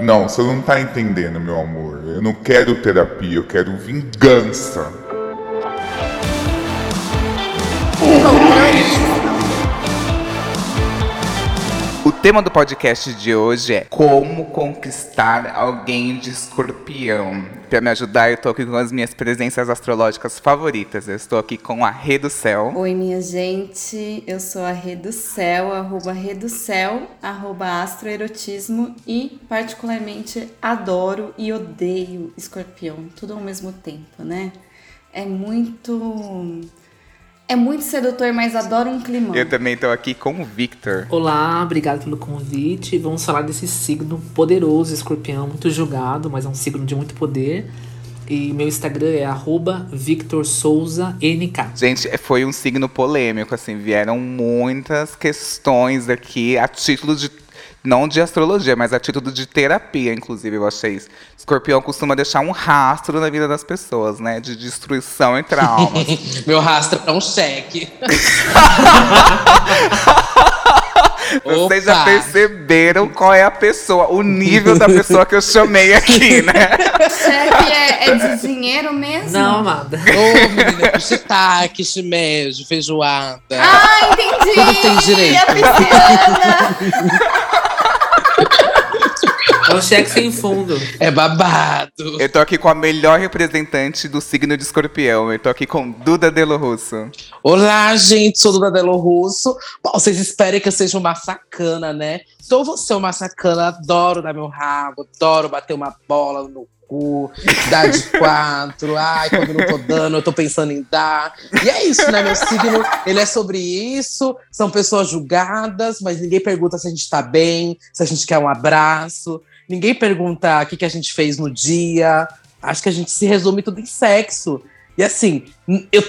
Não, você não tá entendendo, meu amor. Eu não quero terapia, eu quero vingança. Tema do podcast de hoje é Como conquistar alguém de escorpião. Para me ajudar, eu tô aqui com as minhas presenças astrológicas favoritas. Eu estou aqui com a Rê do Céu. Oi, minha gente, eu sou a Rê do Céu, arroba Rê do Céu, arroba astroerotismo e particularmente adoro e odeio escorpião, tudo ao mesmo tempo, né? É muito é muito sedutor, mas adoro um climão. Eu também tô aqui com o Victor. Olá, obrigado pelo convite. Vamos falar desse signo poderoso, escorpião, muito julgado, mas é um signo de muito poder. E meu Instagram é arroba Victor Souza NK. Gente, foi um signo polêmico, assim, vieram muitas questões aqui a título de não de astrologia, mas a título de terapia, inclusive, eu achei isso. Escorpião costuma deixar um rastro na vida das pessoas, né? De destruição e traumas. Meu rastro é um cheque. Vocês já perceberam qual é a pessoa, o nível da pessoa que eu chamei aqui, né? Cheque é, é de dinheiro mesmo? Não, amada. Ô, menina, shiitake, shimeji, feijoada. Ah, entendi! Tudo tem direito. A pisciana! É um cheque sem fundo. É babado. Eu tô aqui com a melhor representante do signo de escorpião. Eu tô aqui com Duda Delo Russo. Olá, gente, sou Duda Delo Russo. Bom, vocês esperem que eu seja uma sacana, né? Sou você uma sacana, adoro dar meu rabo, adoro bater uma bola no cu, dar de quatro. Ai, quando não tô dando, eu tô pensando em dar. E é isso, né? Meu signo, ele é sobre isso. São pessoas julgadas, mas ninguém pergunta se a gente tá bem, se a gente quer um abraço. Ninguém pergunta o que, que a gente fez no dia. Acho que a gente se resume tudo em sexo. E assim, eu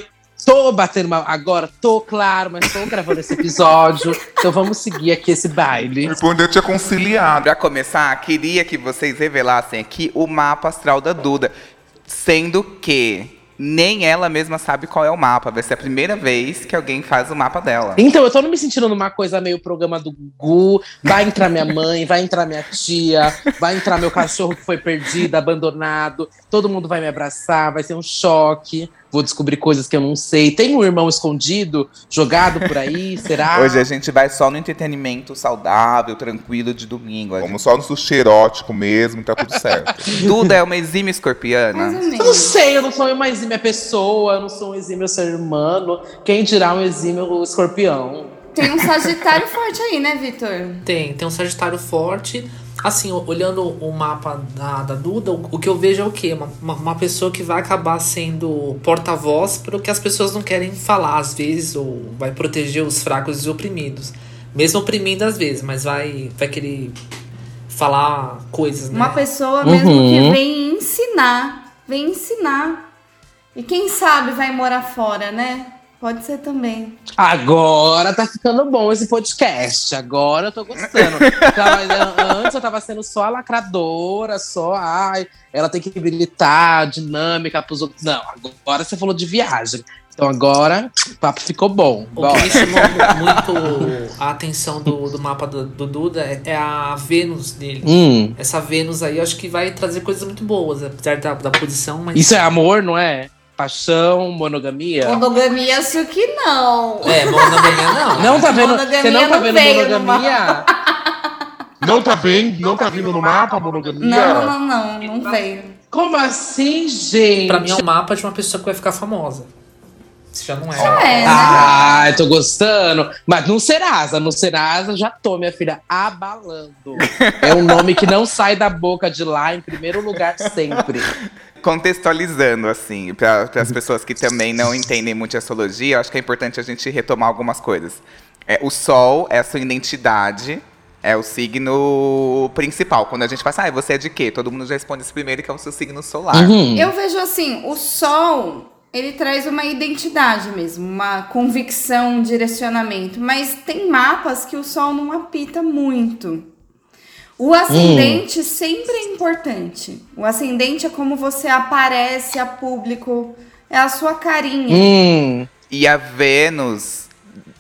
tô batendo uma. Agora, tô claro, mas tô gravando esse episódio. então vamos seguir aqui esse baile. Foi quando eu tinha conciliado. Pra começar, queria que vocês revelassem aqui o mapa astral da Duda. Sendo que nem ela mesma sabe qual é o mapa. Vai ser a primeira vez que alguém faz o mapa dela. Então, eu tô me sentindo numa coisa meio programa do Gugu. Vai entrar minha mãe, vai entrar minha tia, vai entrar meu cachorro que foi perdido, abandonado. Todo mundo vai me abraçar, vai ser um choque. Vou descobrir coisas que eu não sei. Tem um irmão escondido, jogado por aí, será? Hoje a gente vai só no entretenimento saudável, tranquilo de domingo. Vamos só no sushi erótico mesmo, tá tudo certo. gente- Duda é uma exímia escorpiana. Eu não sei, eu não sou uma exímia pessoa, eu não sou um exímio ser humano. Quem dirá um exímio escorpião? Tem um Sagitário forte aí, né, Vitor? Tem, tem um Sagitário forte. Assim, olhando o mapa da, da Duda, o, o que eu vejo é o quê? Uma, uma, pessoa que vai acabar sendo porta-voz para o que as pessoas não querem falar, às vezes, ou vai proteger os fracos e oprimidos. Mesmo oprimindo às vezes, mas vai, vai querer falar coisas, né? Uma pessoa mesmo Uhum. que vem ensinar. Vem ensinar. E quem sabe vai morar fora, né? Pode ser também. Agora tá ficando bom esse podcast. Agora eu tô gostando. Antes eu tava sendo só a lacradora, só, ai, ela tem que habilitar, dinâmica pros outros. Não, agora você falou de viagem. Então agora o papo ficou bom. O Bora. que me chamou muito a atenção do, do mapa do, do Duda é, é a Vênus dele. Hum, Essa Vênus aí eu acho que vai trazer coisas muito boas, apesar da, da posição, mas. isso é amor, não é? Paixão, monogamia. Monogamia, acho que não. É, monogamia não. Não tá vendo? Monogamia Você não tá não vendo monogamia? Não tá bem? Não tá vindo no mapa a monogamia? Não, não, não, não, não veio. Como assim, gente? Pra mim é um mapa de uma pessoa que vai ficar famosa. Isso já não é. É, né? Ai, tô gostando. Mas no Serasa, no Serasa já tô, minha filha, abalando. É um nome que não sai da boca de lá em primeiro lugar sempre. Contextualizando, assim, para as pessoas que também não entendem muito astrologia, eu acho que é importante a gente retomar algumas coisas. É, o Sol é a sua identidade, é o signo principal. Quando a gente fala, assim, ah, você é de quê? Todo mundo já responde esse primeiro, que é o seu signo solar. Uhum. Eu vejo assim, o sol, ele traz uma identidade mesmo, uma convicção, um direcionamento. Mas tem mapas que o sol não apita muito. O ascendente sempre é importante. O ascendente é como você aparece a público, é a sua carinha. Hum, E a Vênus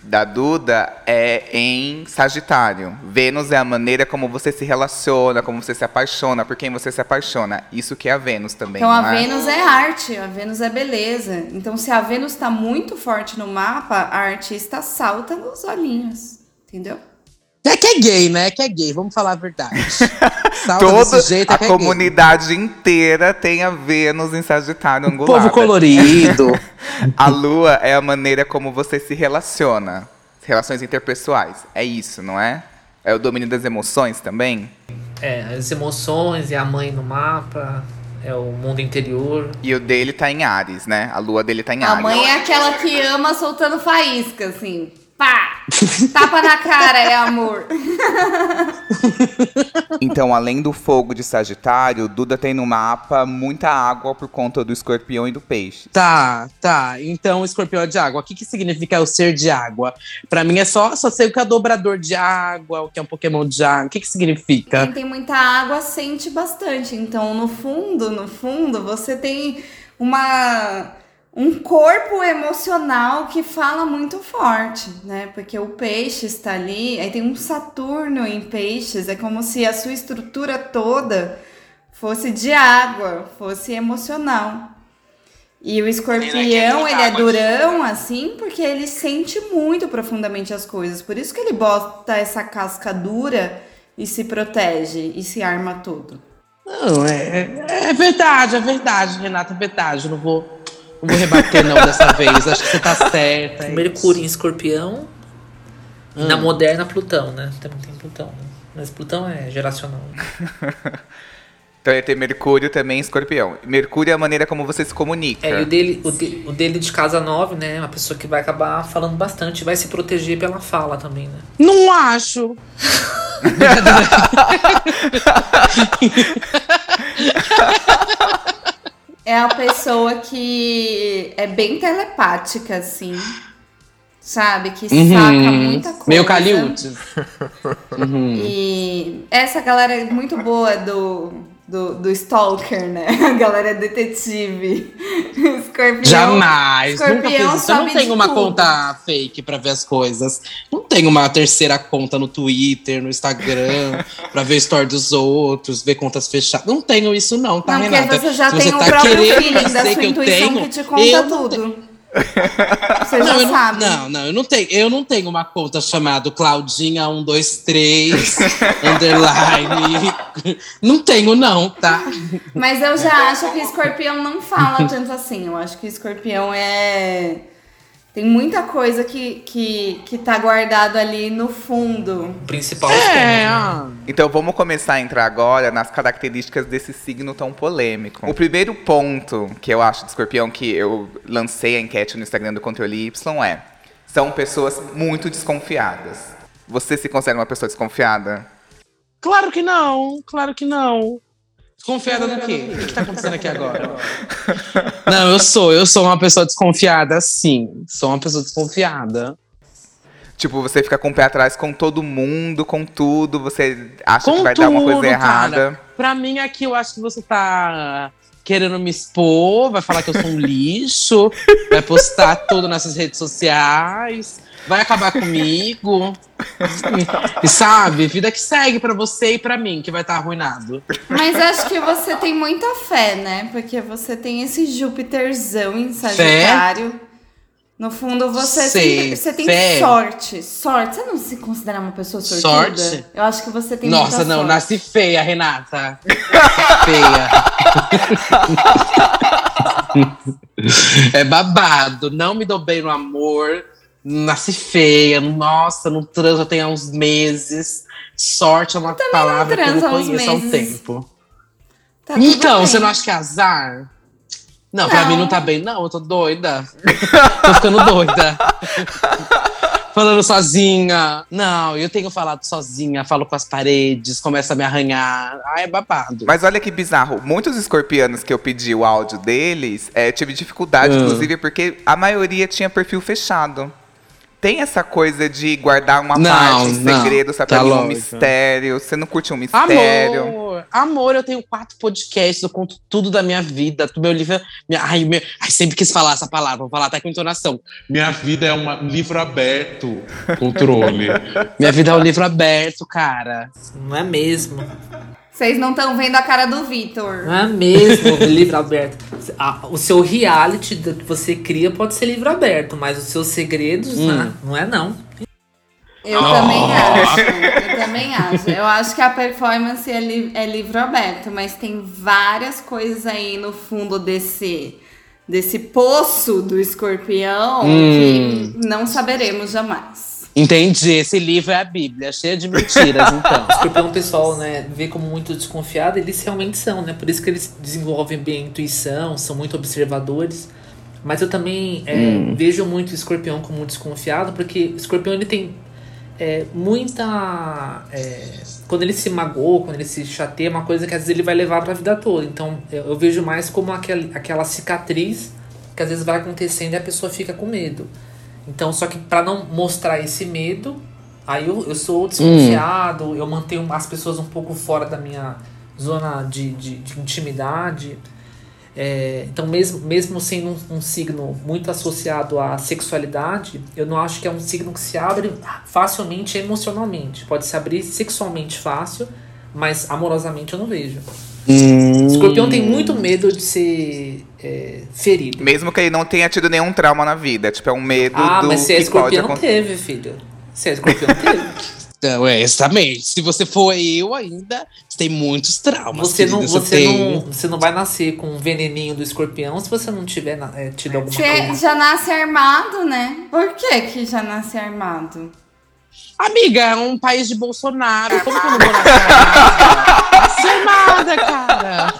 da Duda é em Sagitário. Vênus é a maneira como você se relaciona, como você se apaixona, por quem você se apaixona. Isso que é a Vênus também. Então a é? Vênus é arte, a Vênus é beleza. Então se a Vênus tá muito forte no mapa, a artista salta nos olhinhos. Entendeu? É que é gay, né? É que é gay, vamos falar a verdade. Toda jeito, é a é gay. comunidade inteira tem a Vênus em Sagitário O angular. povo colorido. A lua é a maneira como você se relaciona. Relações interpessoais. É isso, não é? É o domínio das emoções também? É, as emoções e a mãe no mapa, é o mundo interior. E o dele tá em Ares, né? A lua dele tá em A Ares. mãe é aquela que ama soltando faísca, assim. Pá! Tapa na cara, é amor. Então, além do fogo de Sagitário, Duda tem no mapa muita água por conta do escorpião e do peixe. Tá, tá. Então, escorpião é de água. O que, que significa o ser de água? Pra mim é só, só sei o que é dobrador de água, o que é um Pokémon de água. O que, que significa? Quem tem muita água sente bastante. Então, no fundo, no fundo, você tem uma um corpo emocional que fala muito forte, né? Porque o peixe está ali, aí tem um Saturno em peixes, é como se a sua estrutura toda fosse de água, fosse emocional. E o escorpião, ele é durão, assim, porque ele sente muito profundamente as coisas. Por isso que ele bota essa casca dura e se protege e se arma todo. Não, é, é verdade, é verdade, Renata, é verdade. Não vou, não vou rebater não dessa vez. Acho que você tá certa. é Mercúrio em escorpião. Hum. na moderna, Plutão, né? Também tem Plutão. Né? Mas Plutão é geracional. Então, ia ter Mercúrio também em escorpião. Mercúrio é a maneira como você se comunica. É, e o dele, o, de- o dele de casa 9, né? Uma pessoa que vai acabar falando bastante, vai se proteger pela fala também, né? Não acho. É a pessoa que é bem telepática, assim. Sabe? Que saca muita coisa. Uhum. Meio Caliutes. E essa galera é muito boa do, do, do Stalker, né? A galera é detetive. Escorpião. Jamais. Nunca Escorpião fiz isso. Eu não tenho uma tudo. conta fake pra ver as coisas. Não tenho uma terceira conta no Twitter, no Instagram, pra ver story dos outros, ver contas fechadas. Não tenho isso, não, tá, Não, Renata? você já Se tem você o tá próprio querendo feeling da sua que eu tenho, que te conta eu tudo. Você Não, já eu não, sabe. não, não, eu não tenho, eu não tenho uma conta chamada Claudinha 123 underline. Não tenho, não, tá? Mas eu já acho que escorpião não fala tanto assim. Eu acho que escorpião é. Tem muita coisa que, que, que tá guardado ali no fundo. O principal É, né? ah, Então vamos começar a entrar agora nas características desse signo tão polêmico. O primeiro ponto que eu acho de escorpião, que eu lancei a enquete no Instagram do Controle Y, é: são pessoas muito desconfiadas. Você se considera uma pessoa desconfiada? claro que não, claro que não. Desconfiada do quê? O que, que tá acontecendo aqui agora? Não, eu sou, eu sou uma pessoa desconfiada, sim. Sou uma pessoa desconfiada. Tipo, você fica com o pé atrás com todo mundo, com tudo, você acha Com que vai dar uma coisa tudo, errada. cara. Pra mim, aqui, eu acho que você tá querendo me expor, vai falar que eu sou um lixo, vai postar tudo nessas redes sociais, vai acabar comigo. E sabe, vida que segue pra você e pra mim, que vai estar arruinado. Mas acho que você tem muita fé, né? Porque você tem esse Júpiterzão em Sagitário. No fundo, você, Sei, sempre- você tem fé. sorte. Sorte. Você não se considera uma pessoa sortuda? Sorte? Eu acho que você tem Nossa, muita não, sorte. nasci feia, Renata. feia. é babado. Não me dou bem no amor. Nasci feia. Nossa, não transo tem há uns meses. Sorte é uma palavra que eu não conheço há um tempo. Tá Então, bem. você não acha que é azar? Não, pra Não. mim não tá bem, não. Eu tô doida. tô ficando doida. Falando sozinha. Não, eu tenho falado sozinha, falo com as paredes, começa a me arranhar. Ai, é babado. Mas olha que bizarro. Muitos escorpianos que eu pedi o áudio deles, é, tive dificuldade, Ah. inclusive, porque a maioria tinha perfil fechado. Tem essa coisa de guardar uma Não, parte, um não, segredo, sabe? tá um lógico. mistério. Você não curte um mistério. Amor, Amor, amor, eu tenho quatro podcasts, eu conto tudo da minha vida. Do meu livro. Minha, ai, meu, ai, sempre quis falar essa palavra, vou falar até com entonação. Minha vida é um livro aberto. Controle. Minha vida é um livro aberto, cara. Não é mesmo. Vocês não estão vendo a cara do Vitor. Não é mesmo livro aberto. Ah, o seu reality que você cria pode ser livro aberto, mas os seus segredos Hum. né, não é não. Eu também acho. Eu também acho. Eu acho que a performance é, li- é livro aberto, mas tem várias coisas aí no fundo desse desse poço do escorpião Hum. que não saberemos jamais. Entendi. Esse livro é a Bíblia, cheia de mentiras, então. O escorpião o pessoal, né, vê como muito desconfiado, eles realmente são, né? Por isso que eles desenvolvem bem a intuição, são muito observadores. Mas eu também é, vejo muito o escorpião como desconfiado, porque o escorpião ele tem é, muita. é, quando ele se magoa, quando ele se chateia, é uma coisa que às vezes ele vai levar pra vida toda. Então eu, eu vejo mais como aquele, aquela cicatriz que às vezes vai acontecendo e a pessoa fica com medo. Então, só que pra não mostrar esse medo, aí eu, eu sou desconfiado, eu mantenho as pessoas um pouco fora da minha zona de, de, de intimidade. É, então, mesmo, mesmo sendo um, um signo muito associado à sexualidade, eu não acho que é um signo que se abre facilmente emocionalmente. Pode se abrir sexualmente fácil, mas amorosamente eu não vejo. Hum. Escorpião tem muito medo de ser é, ferido. Mesmo que ele não tenha tido nenhum trauma na vida. Tipo, é um medo Ah, do mas se é que pode escorpião, acontecer. teve, filho. Se é escorpião, teve. Então, é, exatamente. Se você for eu ainda, você tem muitos traumas. Você não, você, tem. não, você não vai nascer com um veneninho do escorpião se você não tiver é, tido alguma Você coisa. já nasce armado, né? Por que que já nasce armado? Amiga, é um país de Bolsonaro. Como que eu não vou? Nasci armada, cara.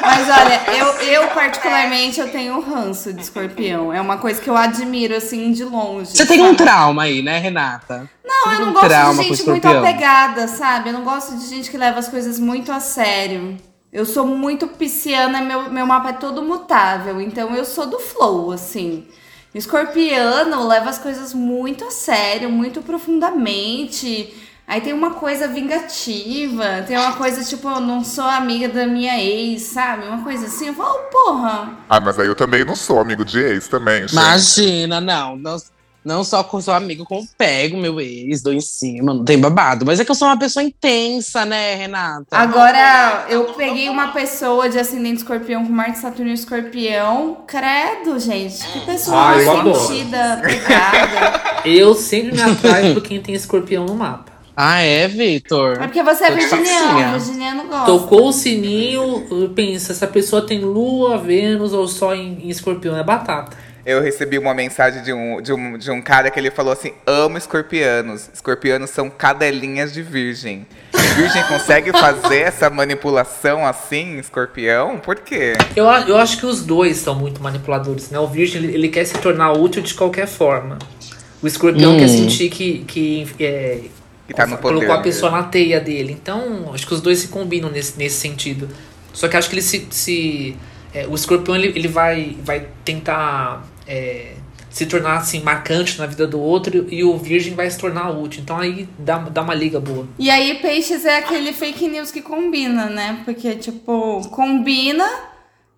Mas olha, eu, eu particularmente eu tenho ranço de escorpião. É uma coisa que eu admiro assim de longe. Você tem um sabe? trauma aí, né, Renata? Não, eu não um gosto de gente muito apegada, sabe? Eu não gosto de gente que leva as coisas muito a sério. Eu sou muito pisciana, meu, meu mapa é todo mutável, então eu sou do flow, assim. Escorpiano leva as coisas muito a sério, muito profundamente. Aí tem uma coisa vingativa, tem uma coisa tipo, eu não sou amiga da minha ex, sabe? Uma coisa assim. Eu falo, porra, Ah, mas aí eu também não sou amigo de ex também, gente. Imagina, não. Não, não só com sou amigo, como pego meu ex, dou em cima, não tem babado. Mas é que eu sou uma pessoa intensa, né, Renata? Agora, eu peguei uma pessoa de ascendente escorpião com Marte, Saturno e escorpião. Credo, gente. Que pessoa Ah, sentida, pegada. Eu sempre me atraio por quem tem escorpião no mapa. Ah, é, Vitor? É porque você é virginiano, virginiano gosta. Tocou o sininho, pensa, essa pessoa tem lua, Vênus ou só em, em escorpião. É batata. Eu recebi uma mensagem de um, de, um, de um cara que ele falou assim: amo escorpianos. Escorpianos são cadelinhas de virgem. Virgem consegue fazer essa manipulação assim, escorpião? Por quê? Eu, eu acho que os dois são muito manipuladores, né? O virgem, ele, ele quer se tornar útil de qualquer forma. O escorpião Hum. quer sentir que, que é, Que tá no poder. colocou a pessoa na teia dele. Então, acho que os dois se combinam nesse, nesse sentido. Só que acho que ele se. se é, o escorpião ele, ele vai, vai tentar é, se tornar assim, marcante na vida do outro e o virgem vai se tornar útil. Então aí dá, dá uma liga boa. E aí, peixes é aquele fake news que combina, né? Porque, tipo, combina,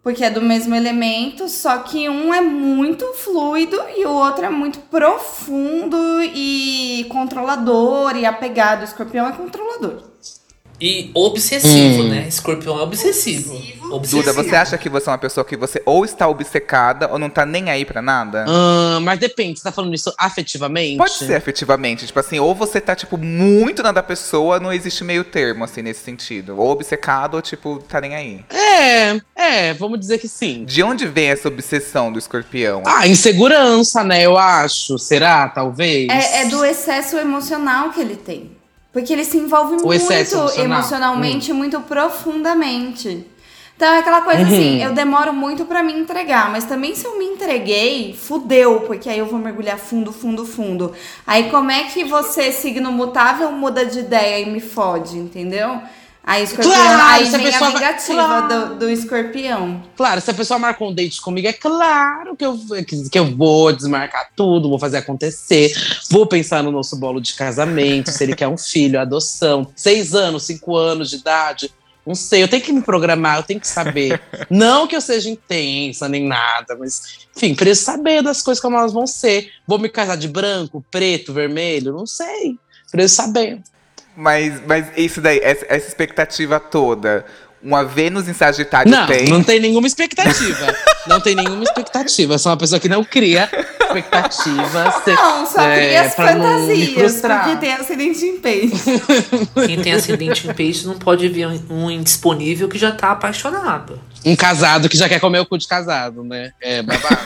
porque é do mesmo elemento, só que um é muito fluido e o outro é muito profundo e controlador e apegado. O escorpião é controlador. E obsessivo, Hum. né? Escorpião é obsessivo. Obsessivo. Duda, você acha que você é uma pessoa que você ou está obcecada ou não tá nem aí pra nada? Ah, mas depende, você tá falando isso afetivamente? Pode ser efetivamente, tipo assim, ou você tá, tipo, muito na da pessoa, não existe meio termo, assim, nesse sentido. Ou obcecado, ou, tipo, tá nem aí. É, é, vamos dizer que sim. De onde vem essa obsessão do escorpião? Ah, insegurança, né? Eu acho. Será? Talvez. É, é do excesso emocional que ele tem. Porque ele se envolve O muito excesso emocional. Hum. emocionalmente, muito profundamente. Então é aquela coisa assim, Uhum. eu demoro muito pra me entregar, mas também se eu me entreguei, fudeu, porque aí eu vou mergulhar fundo, fundo, fundo. Aí como é que você, signo mutável, muda de ideia e me fode, entendeu? Aí, escorpião, Claro, aí se a a pessoa vai- vingativa Claro. do, do escorpião. Claro, se a pessoa marcou um date comigo, é claro que eu, que, que eu vou desmarcar tudo, vou fazer acontecer, vou pensar no nosso bolo de casamento, se ele quer um filho, adoção, seis anos, cinco anos de idade. Não sei, eu tenho que me programar, eu tenho que saber. Não que eu seja intensa nem nada, mas, enfim, preciso saber das coisas como elas vão ser. Vou me casar de branco, preto, vermelho? Não sei. Preciso saber. Mas, mas isso daí, essa, essa expectativa toda, uma Vênus em Sagitário Não, tem. não tem nenhuma expectativa. não tem nenhuma expectativa. Eu sou uma pessoa que não cria expectativas. Não, só É, cria as fantasias, porque tem acidente em peixe. Quem tem acidente em peixe não pode ver um, indisponível que já tá apaixonado. Um casado que já quer comer o cu de casado, né? É babado.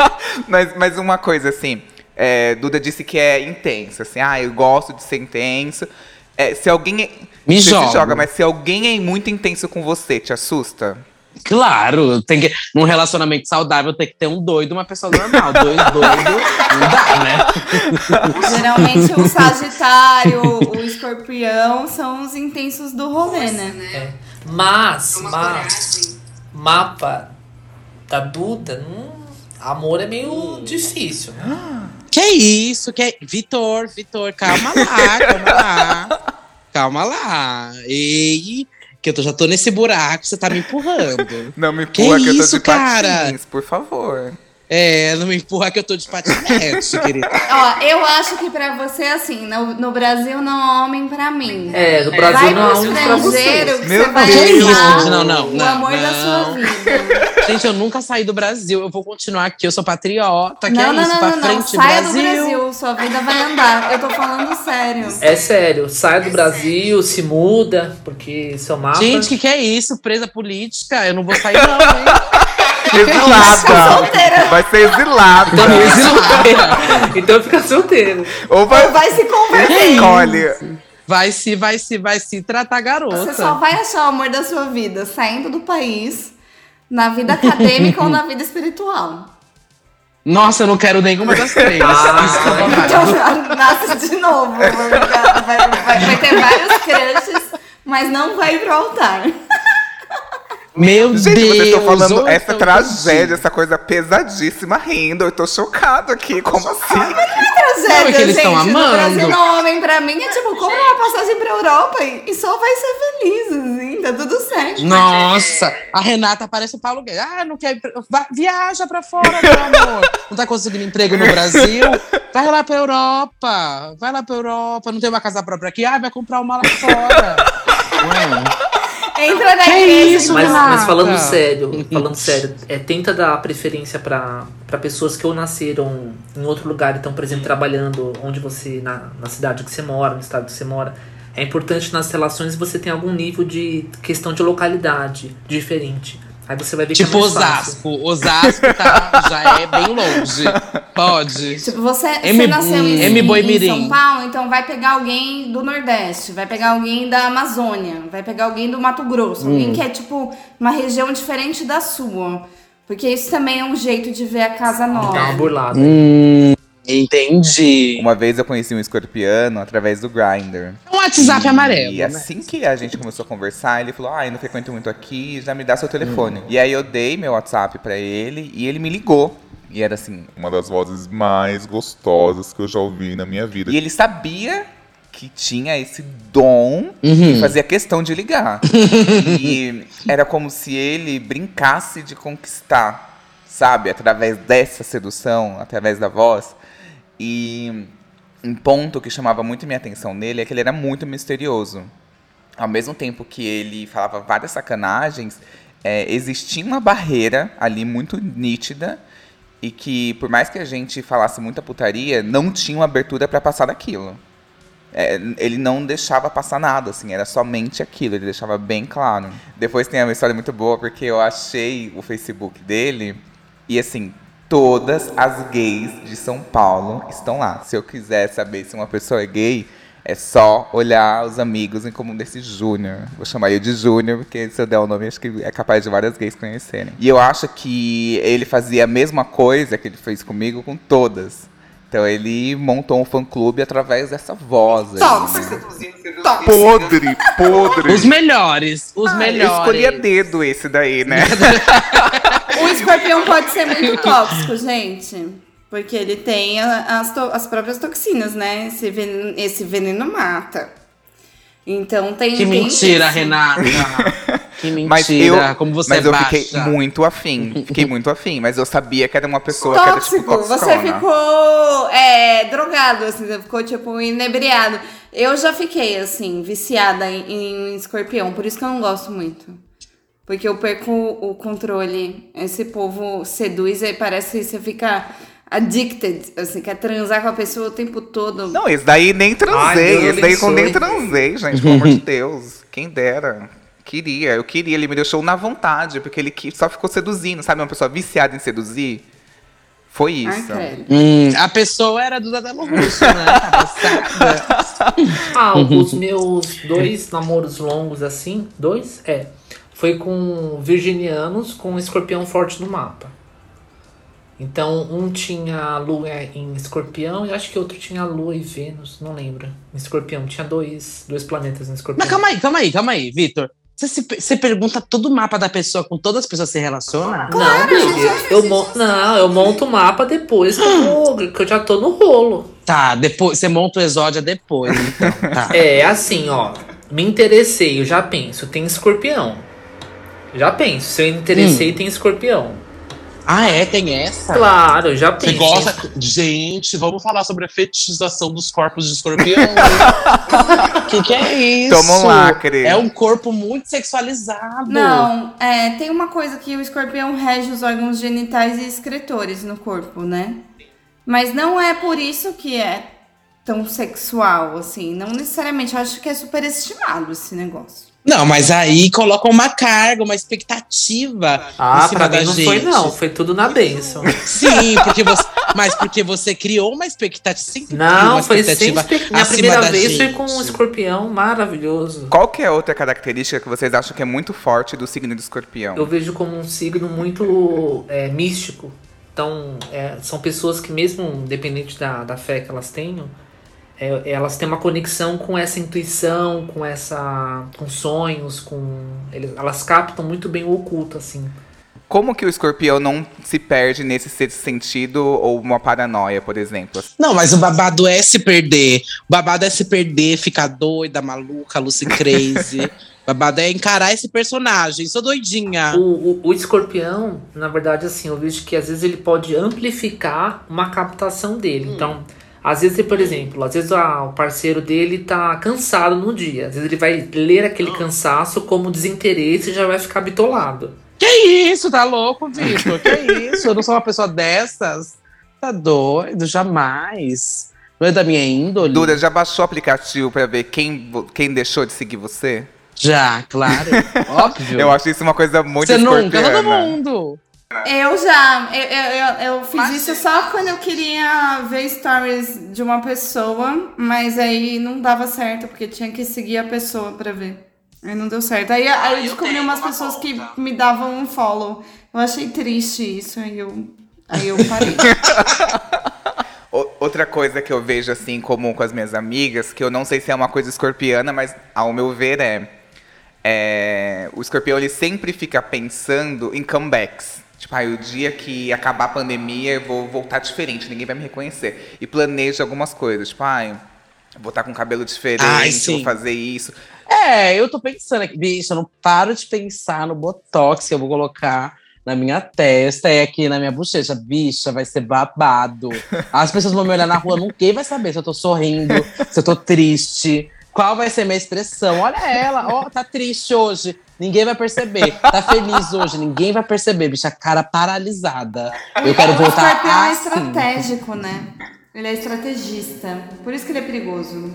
Mas, mas uma coisa assim, é, Duda disse que é intensa, assim, ah, eu gosto de ser intenso. É, se alguém. é- Me você joga. se joga, mas se alguém é muito intenso com você, te assusta? claro, tem que, num relacionamento saudável tem que ter um doido e uma pessoa normal. Dois doidos não dá, né? Geralmente o Sagitário, o Escorpião são os intensos do rolê, né? Mas, mas, mapa da Duda, hum, amor é meio difícil, né? Que isso? Que é... Vitor, Vitor, calma lá, calma lá. Calma lá. Ei, que eu tô- já tô nesse buraco, você tá me empurrando. Não me Que empurra que, eu tô isso, de cara? patins, por favor. É, não me empurra que eu tô de patinete, querida. Ó, eu acho que pra você, assim, no, no Brasil não há homem pra mim. É, no Brasil vai não há pro um pra que Meu você vai Deus. Isso, achar gente? Não, não, o não, amor da não. sua vida. Gente, eu nunca saí do Brasil. Eu vou continuar aqui. Eu sou patriota. Que não, é não, isso? não, pra não, não. frente, Saia Brasil. do Brasil, sua vida vai andar. Eu tô falando sério. É sério, sai do Brasil, se muda, porque seu mapa. Gente, que que é isso? Presa política? Eu não vou sair, não, hein? Exilada! Vai ser exilada! Então, fica- então fica solteiro. Ou vai, Ou vai se converter. escolhe. Vai se, vai se, vai se tratar garota. Você só vai achar o amor da sua vida saindo do país, na vida acadêmica ou na vida espiritual. Nossa, eu não quero nenhuma das três. Ah. Falar. Então nasce de novo. Vai, vai- vai- vai ter vários crushes, mas não vai ir pro altar. Meu Gente, Deus. vocês estão falando essa tragédia, essa coisa pesadíssima rindo. Eu tô chocado aqui. Como assim? Tragédia, Não, é que eles gente. tão No amando. Brasil, não, homem pra mim é tipo, compra uma passagem pra Europa e, e só vai ser feliz, assim, tá tudo certo. Nossa, a Renata parece o Paulo Guedes. Ah, não quer. vai- viaja pra fora, meu amor. Não tá conseguindo emprego no Brasil? Vai lá pra Europa. Vai lá pra Europa. Não tem uma casa própria aqui? Ah, vai comprar uma lá fora. Ué. Entra na Que igreja. isso, Mas, mas falando sério, falando sério, é, tenta dar preferência pra pra pessoas que ou nasceram em outro lugar e estão, por exemplo, trabalhando onde você, na, na cidade que você mora, no estado que você mora. É importante nas relações você ter algum nível de questão de localidade diferente. Aí você vai ver que Tipo é mais fácil. Osasco. Osasco tá, já é bem longe. Pode. Tipo, você, M- você nasceu em, M. em. São Paulo, então vai pegar alguém do Nordeste, vai pegar alguém da Amazônia, vai pegar alguém do Mato Grosso, Hum. alguém que é, tipo, uma região diferente da sua. Porque isso também é um jeito de ver a casa nova. Dá uma burlada. Hum, entendi. Uma vez eu conheci um escorpiano através do Grindr. Um WhatsApp amarelo. E né? assim que a gente começou a conversar, ele falou: Ah, eu não frequento muito aqui, já me dá seu telefone. E aí eu dei meu WhatsApp pra ele e ele me ligou. E era assim. Uma das vozes mais gostosas que eu já ouvi na minha vida. E ele sabia que tinha esse dom Uhum. e fazia questão de ligar. e era como se ele brincasse de conquistar, sabe? Através dessa sedução, através da voz. E um ponto que chamava muito minha atenção nele é que ele era muito misterioso. Ao mesmo tempo que ele falava várias sacanagens, é, existia uma barreira ali muito nítida e que, por mais que a gente falasse muita putaria, não tinha uma abertura para passar daquilo. É, ele não deixava passar nada, assim, era somente aquilo, ele deixava bem claro. Depois tem uma história muito boa, porque eu achei o Facebook dele e, assim, todas as gays de São Paulo estão lá. Se eu quiser saber se uma pessoa é gay, é só olhar os amigos em comum desse Júnior. Vou chamar ele de Júnior, porque se eu der o nome, acho que é capaz de várias gays conhecerem. E eu acho que ele fazia a mesma coisa que ele fez comigo com todas. Então ele montou um fã-clube através dessa voz. aí, Tóxico. né? Podre, podre. Os melhores, os Ah, melhores. Eu escolhi a dedo esse daí, né? O escorpião pode ser muito tóxico, gente. Porque ele tem as, to- as próprias toxinas, né? Esse veneno, esse veneno mata. Então tem. Que mentira, isso. Renata. Que mentira. Mas eu, Como você mas é eu baixa. fiquei muito afim. Fiquei muito afim. Mas eu sabia que era uma pessoa que era tipo Tóxico, você ficou é, drogado, assim, você ficou tipo inebriado. Eu já fiquei assim, viciada em, em escorpião, por isso que eu não gosto muito. Porque eu perco o controle. Esse povo seduz e parece que você fica addicted, assim, quer transar com a pessoa o tempo todo. Não, esse daí nem Ai, transei. Deus esse daí eu nem transei, gente. Pelo amor de Deus. Quem dera. Queria, eu queria. Ele me deixou na vontade, porque ele só ficou seduzindo, sabe? Uma pessoa viciada em seduzir. Foi Ai, isso. Hum, a pessoa era do Dadelo Russo, né? Ah, os meus dois namoros longos assim, dois? É. Foi com virginianos com escorpião forte no mapa. Então, um tinha lua em escorpião e acho que outro tinha lua e Vênus, não lembro. Em escorpião, tinha dois, dois planetas em escorpião. Mas calma aí, calma aí, calma aí, Vitor. Você, você pergunta todo o mapa da pessoa com todas as pessoas se relaciona? Não, baby, eu não, eu monto o mapa depois que eu, vou- que eu já tô no rolo. Tá, depois você monta o exódia depois, então. Tá. É assim, ó. Me interessei, eu já penso, tem escorpião. Já penso, se eu interessei, tem escorpião. Ah, é? Tem essa? Claro, já Você penso. gosta? Gente, vamos falar sobre a fetichização dos corpos de escorpião. Que que é isso? Toma um lacre. É um corpo muito sexualizado. Não, é, tem uma coisa que o escorpião rege os órgãos genitais e excretores no corpo, né? Mas não é por isso que é tão sexual, assim. Não necessariamente. Eu acho que é superestimado esse negócio. Não, mas aí coloca uma carga, uma expectativa Ah, em cima pra da mim não gente. foi não, foi tudo na benção. Sim, porque você, mas porque você criou uma expectativa. Sempre cria Não, uma foi sem expectativa. Minha primeira vez foi com um escorpião maravilhoso. Qual que é outra característica que vocês acham que é muito forte do signo do escorpião? Eu vejo como um signo muito é, místico. Então, é, são pessoas que mesmo independente da, da fé que elas tenham, é, elas têm uma conexão com essa intuição, com essa, com sonhos, com eles- elas captam muito bem o oculto, assim. Como que o escorpião não se perde nesse sentido ou uma paranoia, por exemplo? Não, mas o babado é se perder. O babado é se perder, ficar doida, maluca, Lucy Crazy. o babado é encarar esse personagem. Sou doidinha. O, o, o escorpião, na verdade, assim, eu vejo que às vezes ele pode amplificar uma captação dele. Então, às vezes, por exemplo, às vezes ah, o parceiro dele tá cansado no dia. Às vezes ele vai ler aquele cansaço como desinteresse e já vai ficar bitolado. Que isso, tá louco, Vitor? Que isso? Eu não sou uma pessoa dessas. Tá doido, jamais. Não é da minha índole? Duda, já baixou o aplicativo pra ver quem, quem deixou de seguir você? Já, claro. Óbvio. Eu acho isso uma coisa muito Você nunca, todo mundo. Eu já, eu, eu, eu, eu fiz isso só quando eu queria ver stories de uma pessoa, mas aí não dava certo, porque tinha que seguir a pessoa pra ver. Aí não deu certo. Aí, aí eu descobri umas pessoas que me davam um follow. Eu achei triste isso, aí eu, aí eu parei. Outra coisa que eu vejo assim em comum com as minhas amigas, que eu não sei se é uma coisa escorpiana, mas ao meu ver é, é, o escorpião ele sempre fica pensando em comebacks. Tipo, ah, o dia que acabar a pandemia eu vou voltar diferente, ninguém vai me reconhecer. E planeja algumas coisas, tipo, ai, vou estar com cabelo diferente, Ai, vou fazer isso. É, eu tô pensando aqui, bicho, eu não paro de pensar no botox que eu vou colocar na minha testa e aqui na minha bochecha. Bicha, vai ser babado. As pessoas vão me olhar na rua, ninguém vai saber se eu tô sorrindo, se eu tô triste. Qual vai ser minha expressão? Olha ela, ó, tá triste hoje. Ninguém vai perceber. Tá feliz hoje, ninguém vai perceber, bicha. Cara paralisada. Eu quero o voltar escorpião é assim. estratégico, né? Ele é estrategista. Por isso que ele é perigoso.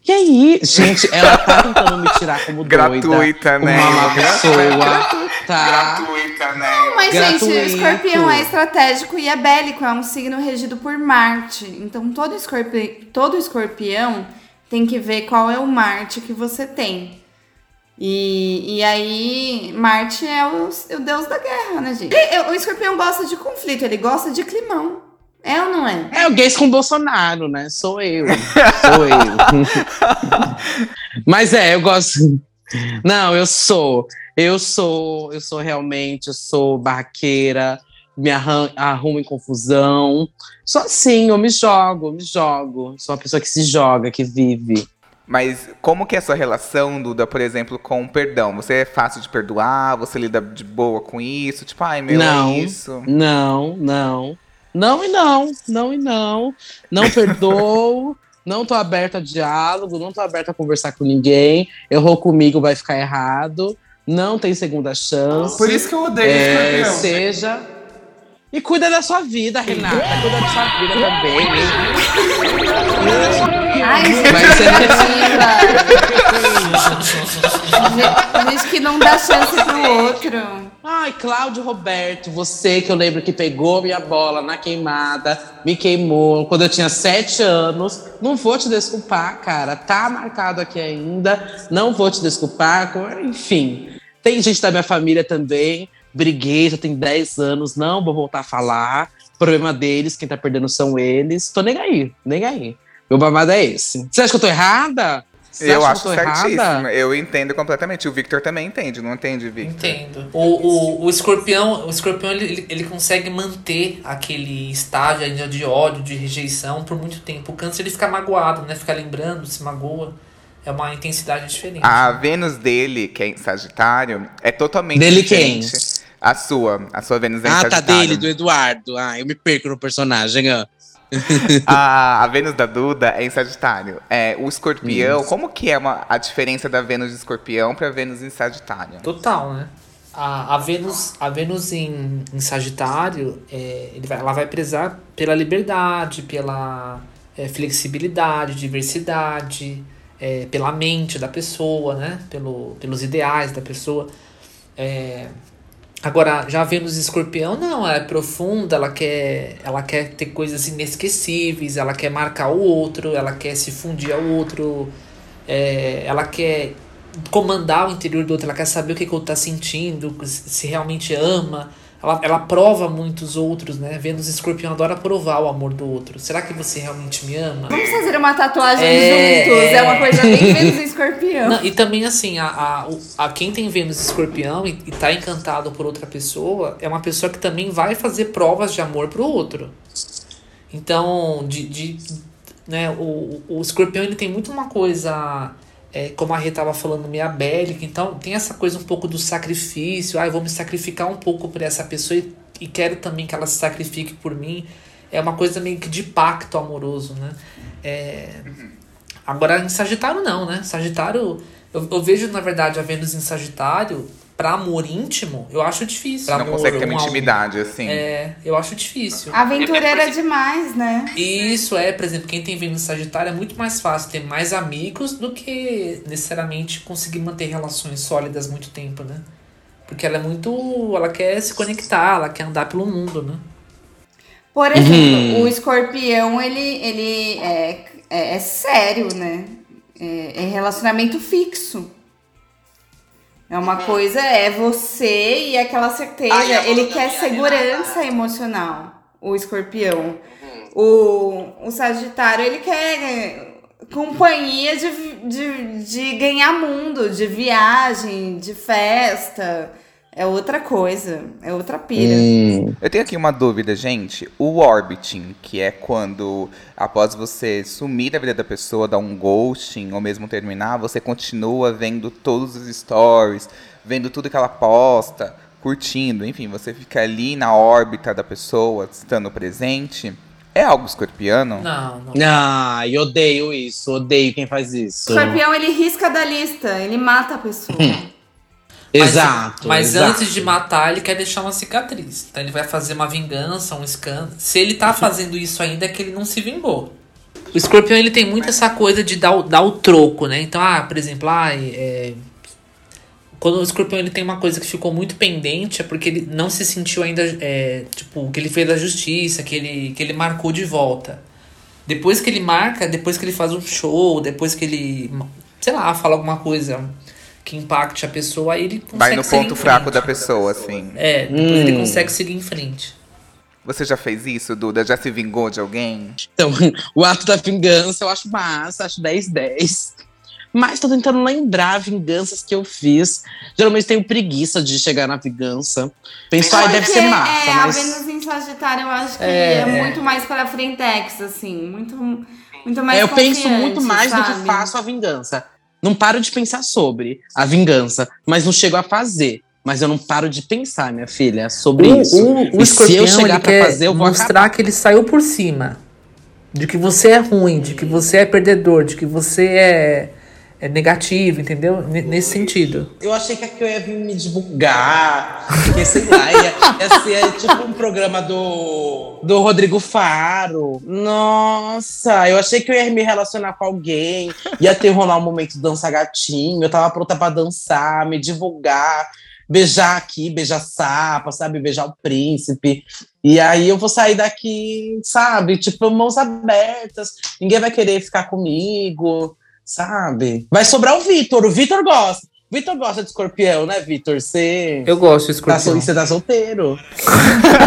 Que aí? Gente, ela tá tentando me tirar como doida. Gratuita, né? Uma má pessoa. Tá. Gratuita, né? Mas, gente, o Gratuito. escorpião é estratégico e é bélico, é um signo regido por Marte. Então, todo, escorpi... todo escorpião tem que ver qual é o Marte que você tem. E, e aí, Marte é o, o deus da guerra, né, gente? E- o escorpião gosta de conflito, ele gosta de climão. É ou não é? É o gays com Bolsonaro, né? Sou eu. Sou eu. Mas é, eu gosto. Não, eu sou. Eu sou, eu sou realmente, eu sou barraqueira, me arran- arrumo em confusão. Sou assim, eu me jogo, eu me jogo. Sou uma pessoa que se joga, que vive. Mas como que é a sua relação, Duda, por exemplo, com o perdão? Você é fácil de perdoar? Você lida de boa com isso? Tipo, ai, meu, Não. é isso. Não, não. Não e não, não e não. Não perdoo, não tô aberta a diálogo, não tô aberta a conversar com ninguém. Errou comigo, vai ficar errado. Não tem segunda chance. Por isso que eu odeio É, escorpião. seja. E cuida da sua vida, Renata. Cuida da sua vida também. Ai, gente, Vai ser- Gente- gente que não dá chance pro outro. Ai, Cláudio Roberto, você que eu lembro que pegou minha bola na queimada, me queimou quando eu tinha sete anos. Não vou te desculpar, cara. Tá marcado aqui ainda. Não vou te desculpar. Enfim, tem gente da minha família também. Briguei, já tem 10 anos. Não vou voltar a falar. Problema deles, quem tá perdendo são eles. Tô nem aí, nem aí. Meu babado é esse. Você acha que eu tô errada? Você eu acho que eu certíssimo. errada? Eu entendo completamente. O Victor também entende, não entende, Victor? Entendo. O, o, o escorpião, o escorpião ele, ele, consegue manter aquele estágio ainda de ódio, de rejeição por muito tempo. O câncer ele fica magoado, né? Fica lembrando, se magoa. É uma intensidade diferente. A Vênus dele, que é em Sagitário, é totalmente Dele quem? diferente. A sua. A sua Vênus é em Ah, tá Sagitário. dele, do Eduardo. Ah, eu me perco no personagem. ah. A, a Vênus da Duda é em Sagitário. É, o escorpião, como que é uma, a diferença da Vênus de escorpião pra Vênus em Sagitário? Total, né? A, a Vênus, a Vênus em, em Sagitário, é, vai, ela vai prezar pela liberdade, pela é, flexibilidade, diversidade, é, pela mente da pessoa, né? Pelo, pelos ideais da pessoa. É, agora, já Vênus Escorpião, não, ela é profunda, ela quer, ela quer ter coisas inesquecíveis, ela quer marcar o outro, ela quer se fundir ao outro, é, ela quer comandar o interior do outro, ela quer saber o que, que o outro tá sentindo, se realmente ama. Ela, ela prova muito os outros, né? Vênus e Escorpião adora provar o amor do outro. Será que você realmente me ama? Vamos fazer uma tatuagem É, juntos. É. é. uma coisa bem Vênus e escorpião. Não, e também, assim, a, a, a quem tem Vênus e Escorpião e, e tá encantado por outra pessoa, é uma pessoa que também vai fazer provas de amor pro outro. Então, de, de né, o, o Escorpião ele tem muito uma coisa, é, como a Rê tava falando, meio bélica. Então, tem essa coisa um pouco do sacrifício. Ah, eu vou me sacrificar um pouco por essa pessoa e, e quero também que ela se sacrifique por mim. É uma coisa meio que de pacto amoroso, né? É, Agora em Sagitário não, né? Sagitário, eu, eu vejo na verdade a Vênus em Sagitário, pra amor íntimo, eu acho difícil. Pra não amor, consegue ter uma um- intimidade, assim. É, eu acho difícil. Aventureira demais, né? Isso é, por exemplo, quem tem Vênus Sagitário é muito mais fácil ter mais amigos do que necessariamente conseguir manter relações sólidas muito tempo, né? Porque ela é muito. Ela quer se conectar, ela quer andar pelo mundo, né? Por exemplo, o escorpião, ele, ele é, é, é sério, né? É, é relacionamento fixo. É uma coisa, é você e aquela certeza. ele quer segurança emocional, o escorpião. O, o sagitário, ele quer é, companhia de, de, de ganhar mundo, de viagem, de festa. É outra coisa, é outra pira. Hum. Eu tenho aqui uma dúvida, gente. O orbiting, que é quando, após você sumir da vida da pessoa, dar um ghosting ou mesmo terminar, você continua vendo todos os stories, vendo tudo que ela posta, curtindo, enfim, você fica ali na órbita da pessoa, estando presente. É algo escorpiano? Não, não. Ai, odeio isso, odeio quem faz isso. Escorpião, ele risca da lista, ele mata a pessoa. Mas- Exato. Mas exato. antes de matar, ele quer deixar uma cicatriz. Então ele vai fazer uma vingança, um escândalo. Se ele tá fazendo isso ainda, é que ele não se vingou. O escorpião ele tem muito essa coisa de dar o, dar o troco, né? Então, ah, por exemplo, ah, é, quando o escorpião ele tem uma coisa que ficou muito pendente, é porque ele não se sentiu ainda, é, tipo, que ele fez a justiça, que ele, que ele marcou de volta. Depois que ele marca, depois que ele faz um show, depois que ele, sei lá, fala alguma coisa que impacte a pessoa, aí ele consegue Vai no seguir ponto em fraco frente. da pessoa, assim. É, depois ele consegue seguir em frente. Você já fez isso, Duda? Já se vingou de alguém? Então, o ato da vingança eu acho massa, acho 10-10. Mas tô tentando lembrar vinganças que eu fiz. Geralmente tenho preguiça de chegar na vingança. Penso, ai, deve ser massa, É, mas. a Vênus em Sagitário, eu acho que É. é, muito mais pra frentex, assim. Muito, muito mais É, eu penso muito mais no que sabe? faço a vingança. Não paro de pensar sobre a vingança, mas não chego a fazer. Mas eu não paro de pensar, minha filha, sobre O, isso. o, o E se eu chegar pra fazer, eu vou mostrar acabar. que ele saiu por cima. De que você é ruim, de que você é perdedor, de que você é, é negativo, entendeu? N- nesse sentido. Eu achei que aqui eu ia vir me divulgar, porque sei lá, ia, ia ser tipo um programa do, do Rodrigo Faro. Nossa, eu achei que eu ia me relacionar com alguém, ia ter rolar um momento dança gatinho, eu tava pronta pra dançar, me divulgar, beijar aqui, beijar sapa, sabe? Beijar o príncipe. E aí eu vou sair daqui, sabe? Tipo, mãos abertas, ninguém vai querer ficar comigo, sabe? Vai sobrar o Vitor, o Vitor gosta. Vitor gosta de escorpião, né, Vitor? Você Eu gosto de tá, escorpião. você tá solteiro.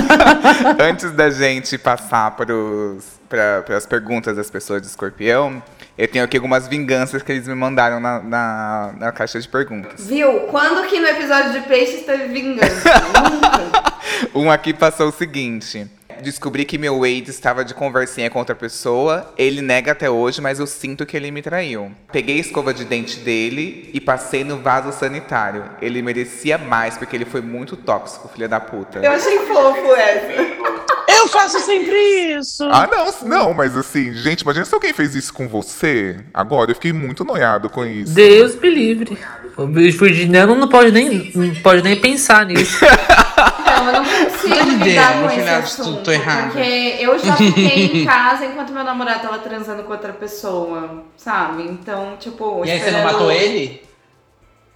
Antes da gente passar para as perguntas das pessoas de escorpião, eu tenho aqui algumas vinganças que eles me mandaram na, na, na caixa de perguntas. Viu? Quando que no episódio de peixes teve vingança? Nunca. Um aqui passou o seguinte. Descobri que meu ex estava de conversinha com outra pessoa. Ele nega até hoje, mas eu sinto que ele me traiu. Peguei a escova de dente dele e passei no vaso sanitário. Ele merecia mais porque ele foi muito tóxico, filha da puta. Eu achei fofo essa. Eu faço sempre isso. Ah, não, não, mas assim, gente, imagina se alguém fez isso com você. Agora, eu fiquei muito noiado com isso. Deus me livre. O virginiano não pode nem, não pode nem pensar nisso. Não, eu não consigo lidar com esse assunto. tô. Porque eu já fiquei em casa enquanto meu namorado tava transando com outra pessoa, sabe? Então, tipo. E aí você não matou ele?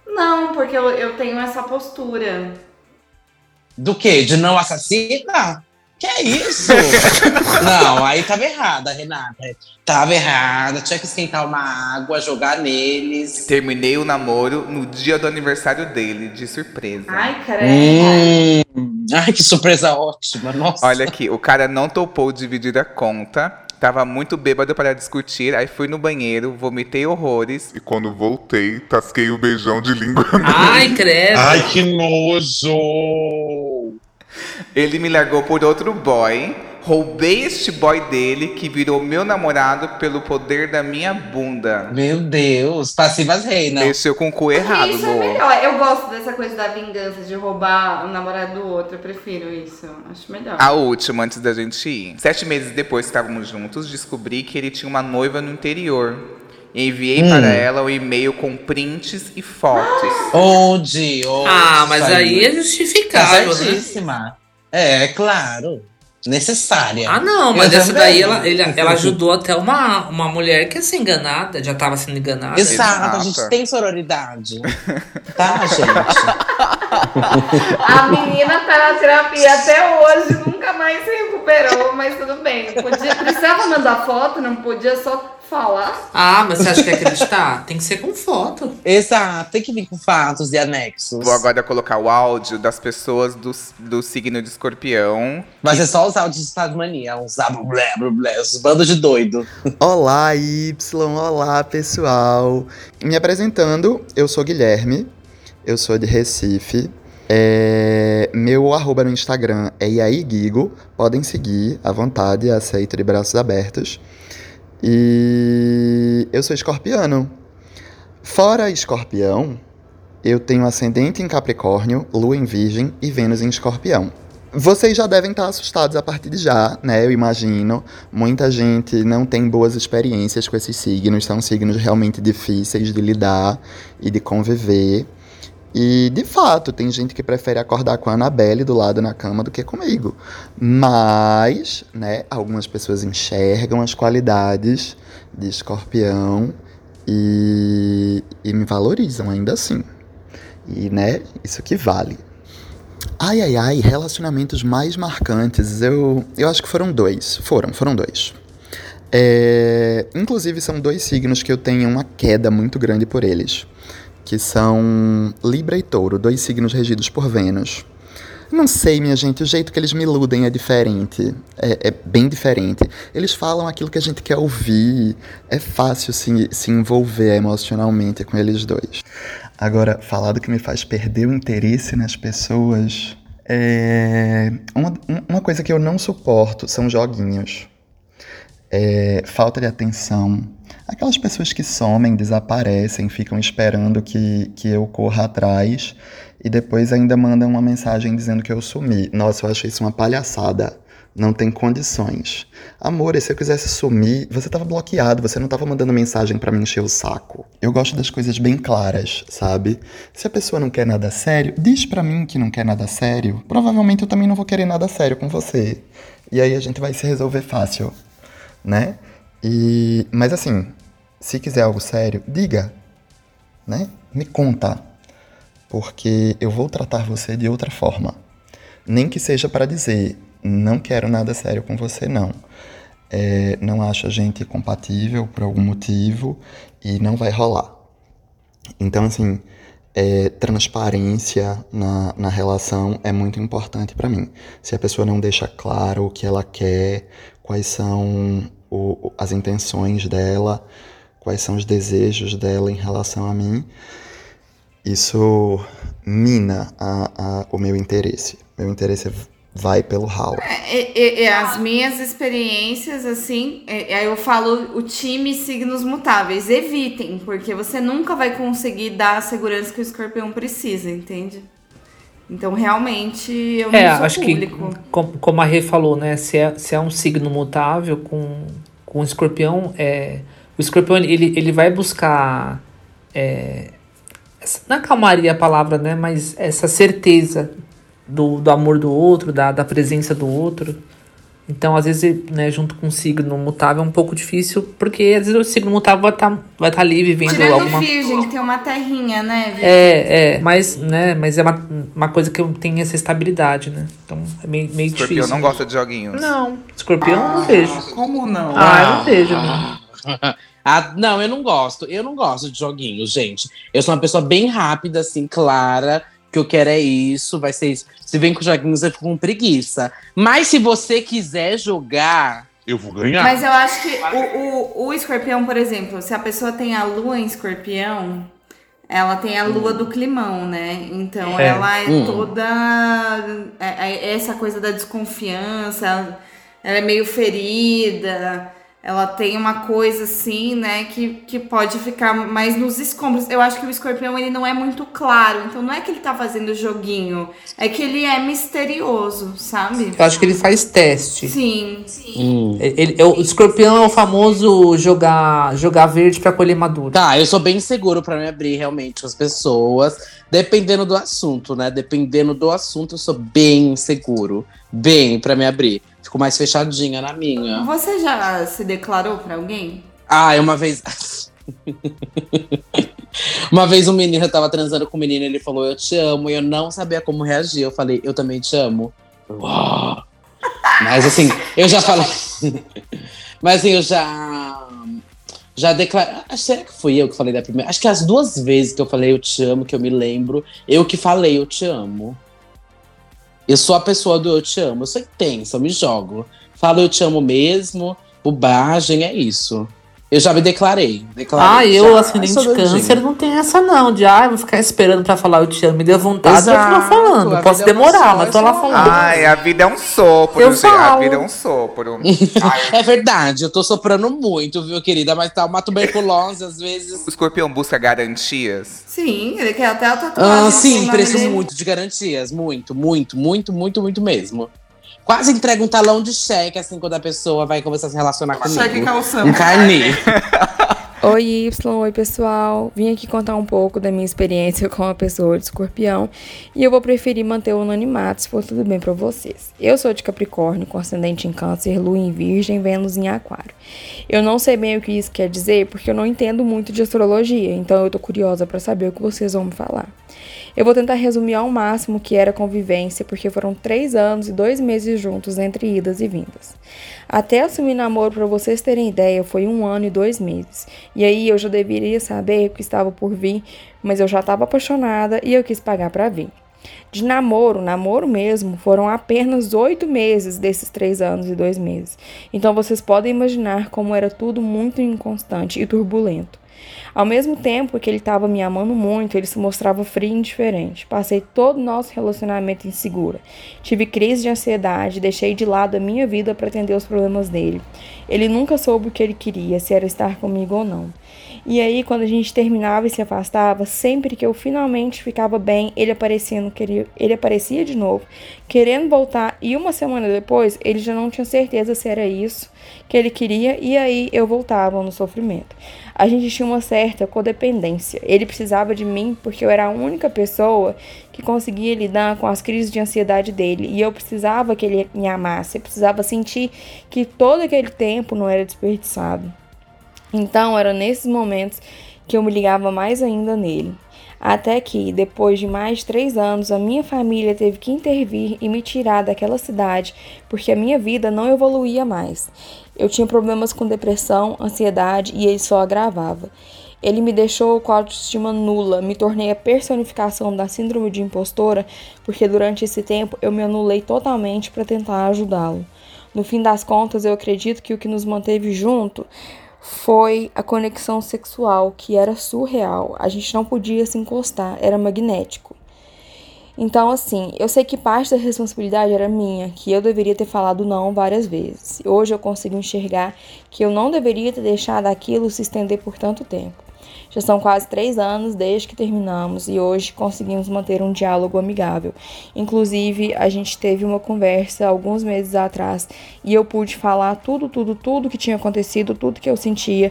Não, porque eu, eu tenho essa postura. Do quê? De não assassina? Que é isso? não, aí tava errada, Renata. Tava errada. Tinha que esquentar uma água, jogar neles. Terminei o namoro no dia do aniversário dele, de surpresa. Ai, caramba. Hum, ai, que surpresa ótima. Nossa. Olha aqui, o cara não topou dividir a conta. Tava muito bêbado para discutir. Aí fui no banheiro, vomitei horrores. E quando voltei, tasquei o beijão de língua. Ai, credo. Ai, que nojo! Ele me largou por outro boy. Roubei este boy dele, que virou meu namorado pelo poder da minha bunda. Meu Deus, passivas reinam. Deixou com o cu errado, isso é melhor. Eu gosto dessa coisa da vingança, de roubar o namorado do outro. Eu prefiro isso. Acho melhor. A última, antes da gente ir. Sete meses depois que estávamos juntos, descobri que ele tinha uma noiva no interior. Enviei Hum. para ela um e-mail com prints e fotos. Onde? Onde? Ah, mas Isso aí é justificável, né? certíssima. É, claro. Necessária. Ah, não, mas Eu essa também. daí ela, ele- ela ajudou até uma, uma mulher que ia ser enganada, já tava sendo enganada. Exato, a Exato. gente tem sororidade. tá, gente? A menina tá na terapia até hoje, nunca mais se recuperou, mas tudo bem. Podia, precisava mandar foto, não podia só falar. Ah, mas você acha que é acreditar? Tem que ser com foto. Exato, tem que vir com fatos e anexos. Vou agora colocar o áudio das pessoas do, do signo de escorpião. Vai ser só os áudios de Tasmania, uns blé, blé, blé, os bandos de doido. Olá, Y, olá pessoal. Me apresentando, eu sou Guilherme, eu sou de Recife. É, meu arroba no Instagram é Iaigigo, podem seguir à vontade, aceito de braços abertos. E eu sou escorpiano. Fora escorpião, eu tenho ascendente em Capricórnio, Lua em Virgem e Vênus em Escorpião. Vocês já devem estar assustados a partir de já, né? Eu imagino. Muita gente não tem boas experiências com esses signos, são signos realmente difíceis de lidar e de conviver. E, de fato, tem gente que prefere acordar com a Annabelle do lado na cama do que comigo. Mas, né, algumas pessoas enxergam as qualidades de escorpião e, e me valorizam ainda assim. E, né, isso que vale. Ai, ai, ai, relacionamentos mais marcantes. Eu, eu acho que foram dois. Foram, foram dois. É, inclusive, são dois signos que eu tenho uma queda muito grande por eles. Que são Libra e Touro, dois signos regidos por Vênus. Não sei, minha gente, o jeito que eles me iludem é diferente. É, é bem diferente. Eles falam aquilo que a gente quer ouvir. É fácil se, se envolver emocionalmente com eles dois. Agora, falar do que me faz perder o interesse nas pessoas. É... Uma, uma coisa que eu não suporto são joguinhos. É... Falta de atenção. Aquelas pessoas que somem, desaparecem, ficam esperando que, que eu corra atrás e depois ainda mandam uma mensagem dizendo que eu sumi. Nossa, eu achei isso uma palhaçada. Não tem condições. Amor, e se eu quisesse sumir, você tava bloqueado, você não tava mandando mensagem para me encher o saco. Eu gosto das coisas bem claras, sabe? Se a pessoa não quer nada sério, diz para mim que não quer nada sério. Provavelmente eu também não vou querer nada sério com você. E aí a gente vai se resolver fácil, né? E mas assim, se quiser algo sério, diga, né? Me conta, porque eu vou tratar você de outra forma. Nem que seja para dizer, não quero nada sério com você, não. É, não acho a gente compatível por algum motivo e não vai rolar. Então, assim, é, transparência na, na relação é muito importante para mim. Se a pessoa não deixa claro o que ela quer, quais são o, as intenções dela, quais são os desejos dela em relação a mim, isso mina a, a, o meu interesse. Meu interesse vai pelo ralo. É, é, é, as minhas experiências, assim, é, eu falo o time signos mutáveis. Evitem, porque você nunca vai conseguir dar a segurança que o escorpião precisa, entende? Então, realmente, eu não É, sou acho público. que, com- como a Rê falou, né? Se é, se é um signo mutável com, com o escorpião, é, o escorpião ele, ele vai buscar. É, essa- não é calmaria a palavra, né? Mas essa certeza do, do amor do outro, da, da presença do outro. Então, às vezes, né, junto com o signo mutável é um pouco difícil, porque às vezes o signo mutável vai estar vai tá ali vivendo Tirando alguma o virgem, que tem uma terrinha, né? Virgem? é, é, mas, né, mas é uma, uma coisa que tenho essa estabilidade, né? Então é meio, meio Escorpião difícil. não gosta de joguinhos. Não, escorpião eu não vejo. Como não? Ah, eu não vejo. né? Ah, não, eu não gosto. Eu não gosto de joguinhos, gente. Eu sou uma pessoa bem rápida, assim, clara. O que eu quero é isso, vai ser isso. Se vem com joguinhos, eu fico com preguiça. Mas se você quiser jogar. Eu vou ganhar. Mas eu acho que o, o, o escorpião, por exemplo, se a pessoa tem a lua em escorpião, ela tem a lua do climão, né? Então É. ela é Hum. toda. é- é essa coisa da desconfiança, ela é meio ferida. Ela tem uma coisa assim, né, que, que pode ficar mais nos escombros. Eu acho que o escorpião ele não é muito claro. Então não é que ele tá fazendo joguinho, é que ele é misterioso, sabe? Eu acho que ele faz teste. Sim. Hum. Ele, ele- o escorpião é o famoso jogar, jogar verde pra colher maduro. Tá, eu sou bem seguro pra me abrir realmente as pessoas. Dependendo do assunto, né? Dependendo do assunto, eu sou bem seguro. Bem pra me abrir. Fico mais fechadinha na minha. Você já se declarou pra alguém? Ah, uma vez. uma vez um menino eu tava transando com um menino, ele falou eu te amo, e eu não sabia como reagir. Eu falei, eu também te amo. Uau. Mas assim, eu já falei. Mas assim, eu já. Já declarei. Ah, Será que fui eu que falei da primeira? Acho que as duas vezes que eu falei eu te amo, que eu me lembro, eu que falei eu te amo. Eu sou a pessoa do eu te amo. Eu sou intensa, eu me jogo. Falo eu te amo mesmo, bobagem, é isso. Eu já me declarei. Ah, declarei eu, já. ascendente sou doidinha. câncer, não tem essa não. De, ah, eu vou ficar esperando pra falar eu te amo. Me deu vontade, eu vou Exato, falando. a Posso vida é demorar, só, mas tô lá falando. Ai, a vida é um sopro, Eu gente. A falo. vida é um sopro. É verdade, eu tô soprando muito, viu, querida? Mas tá uma tuberculose, às vezes. O escorpião busca garantias. Sim, ele quer até a tatuagem. Ah, sim, preciso dele. muito de garantias. Muito, muito, muito, muito, muito mesmo. Quase entrega um talão de cheque, assim, quando a pessoa vai começar a se relacionar comigo. Cheque calção. Um carnê. Oi, Y, oi pessoal. Vim aqui contar um pouco da minha experiência com a pessoa de escorpião e eu vou preferir manter o anonimato se for tudo bem pra vocês. Eu sou de Capricórnio, com ascendente em Câncer, Lua em Virgem, Vênus em Aquário. Eu não sei bem o que isso quer dizer porque eu não entendo muito de astrologia, então eu tô curiosa pra saber o que vocês vão me falar. Eu vou tentar resumir ao máximo o que era convivência, porque foram três anos e dois meses juntos entre idas e vindas. Até assumir namoro, para vocês terem ideia, foi um ano e dois meses. E aí eu já deveria saber o que estava por vir, mas eu já estava apaixonada e eu quis pagar para vir. De namoro, namoro mesmo, foram apenas oito meses desses três anos e dois meses. Então vocês podem imaginar como era tudo muito inconstante e turbulento. Ao mesmo tempo que ele estava me amando muito, ele se mostrava frio e indiferente. Passei todo o nosso relacionamento insegura. Tive crise de ansiedade, deixei de lado a minha vida para atender os problemas dele. Ele nunca soube o que ele queria, se era estar comigo ou não. E aí, quando a gente terminava e se afastava, sempre que eu finalmente ficava bem, ele aparecia, no, ele aparecia de novo, querendo voltar. E uma semana depois, ele já não tinha certeza se era isso que ele queria, e aí eu voltava no sofrimento. A gente tinha uma certa codependência. Ele precisava de mim porque eu era a única pessoa que conseguia lidar com as crises de ansiedade dele, e eu precisava que ele me amasse, eu precisava sentir que todo aquele tempo não era desperdiçado. Então, era nesses momentos que eu me ligava mais ainda nele. Até que, depois de mais de três anos, a minha família teve que intervir e me tirar daquela cidade porque a minha vida não evoluía mais. Eu tinha problemas com depressão, ansiedade e ele só agravava. Ele me deixou com a autoestima nula, me tornei a personificação da síndrome de impostora, porque durante esse tempo eu me anulei totalmente para tentar ajudá-lo. No fim das contas, eu acredito que o que nos manteve junto foi a conexão sexual, que era surreal. A gente não podia se encostar, era magnético. Então, assim, eu sei que parte da responsabilidade era minha, que eu deveria ter falado não várias vezes. Hoje eu consigo enxergar que eu não deveria ter deixado aquilo se estender por tanto tempo. Já são quase três anos desde que terminamos e hoje conseguimos manter um diálogo amigável. Inclusive, a gente teve uma conversa alguns meses atrás e eu pude falar tudo, tudo, tudo que tinha acontecido, tudo que eu sentia.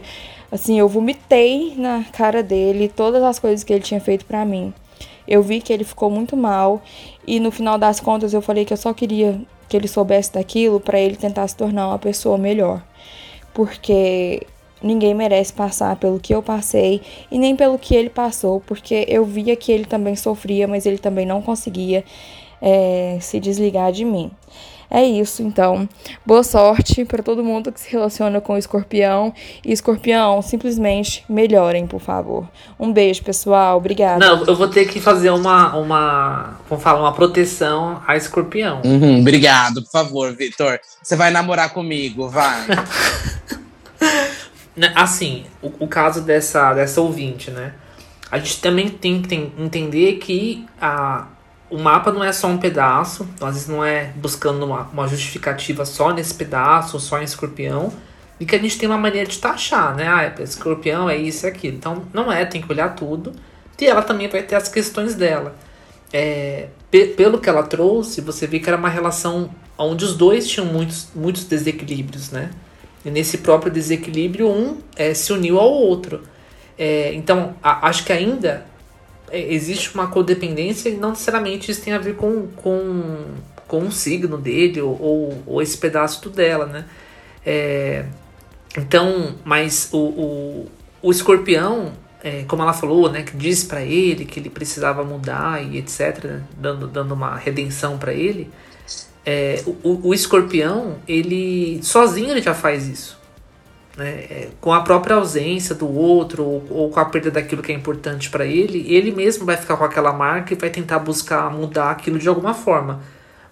Assim, eu vomitei na cara dele todas as coisas que ele tinha feito para mim. Eu vi que ele ficou muito mal e no final das contas eu falei que eu só queria que ele soubesse daquilo para ele tentar se tornar uma pessoa melhor. Porque Ninguém merece passar pelo que eu passei e nem pelo que ele passou, porque eu via que ele também sofria, mas ele também não conseguia é, se desligar de mim. É isso, então. Boa sorte para todo mundo que se relaciona com o escorpião. E escorpião, simplesmente melhorem, por favor. Um beijo, pessoal. Obrigada. Não, eu vou ter que fazer uma, uma vamos falar, uma proteção a escorpião. Uhum, obrigado, por favor, Vitor. Você vai namorar comigo, vai. Né, assim, o, o, caso dessa, dessa ouvinte, né? A gente também tem que entender que a, o mapa não é só um pedaço, às vezes não é buscando uma, uma justificativa só nesse pedaço, só em escorpião, e que a gente tem uma maneira de taxar, né? Ah, é escorpião é isso e aquilo. Então, não é, tem que olhar tudo. E ela também vai ter as questões dela. É, pelo que ela trouxe, você vê que era uma relação onde os dois tinham muitos, muitos desequilíbrios, né? E nesse próprio desequilíbrio, um é, se uniu ao outro. É, então, a, acho que ainda é, existe uma codependência e não necessariamente isso tem a ver com, com, com um signo dele ou, ou, ou esse pedaço dela, né? É, então, mas o, o, o escorpião, é, como ela falou, né, que disse para ele que ele precisava mudar e etc, dando, dando uma redenção para ele, é, o, o, escorpião, ele sozinho ele já faz isso. Né? É, com a própria ausência do outro ou, ou com a perda daquilo que é importante para ele, ele mesmo vai ficar com aquela marca e vai tentar buscar mudar aquilo de alguma forma.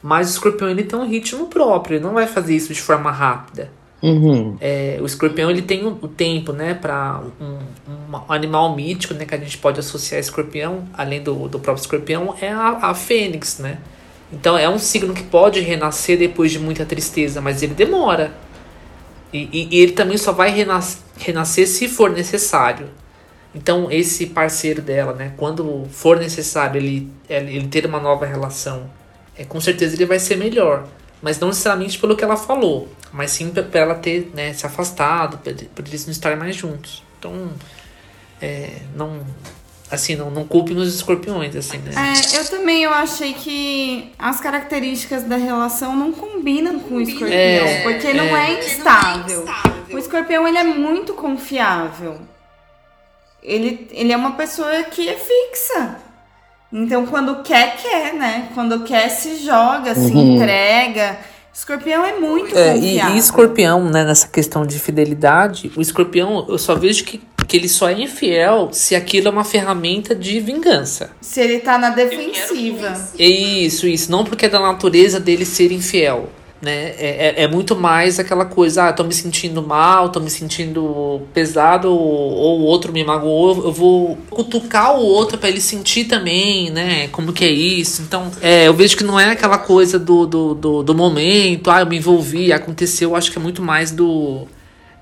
Mas o escorpião ele tem um ritmo próprio, ele não vai fazer isso de forma rápida. Uhum. É, o escorpião ele tem o, o tempo, né, para um, um, animal mítico, né, que a gente pode associar a escorpião, além do, do próprio escorpião, é a, a fênix, né? Então é um signo que pode renascer depois de muita tristeza, mas ele demora. E, e, e ele também só vai renas renascer se for necessário. Então esse parceiro dela, né, quando for necessário ele, ele ter uma nova relação, é, com certeza ele vai ser melhor. Mas não necessariamente pelo que ela falou, mas sim para ela ter né, se afastado, para eles não estarem mais juntos. Então, é, não, assim, não, não culpe nos escorpiões, assim, né? É, eu também eu achei que as características da relação não combinam com o escorpião, é, porque não é, é instável. O escorpião, ele é muito confiável. Ele, ele é uma pessoa que é fixa. Então, quando quer, quer, né? Quando quer, se joga, uhum. se entrega. Escorpião é muito é, confiável. E, e escorpião, né, nessa questão de fidelidade, o escorpião, eu só vejo que porque ele só é infiel se aquilo é uma ferramenta de vingança. Se ele tá na defensiva. Isso, isso. Não porque é da natureza dele ser infiel. Né? É, é, é muito mais aquela coisa, ah, tô me sentindo mal, tô me sentindo pesado, ou o outro me magoou, eu vou cutucar o outro para ele sentir também, né? Como que é isso. Então, é, eu vejo que não é aquela coisa do, do, do, do momento, ah, eu me envolvi, aconteceu, eu acho que é muito mais do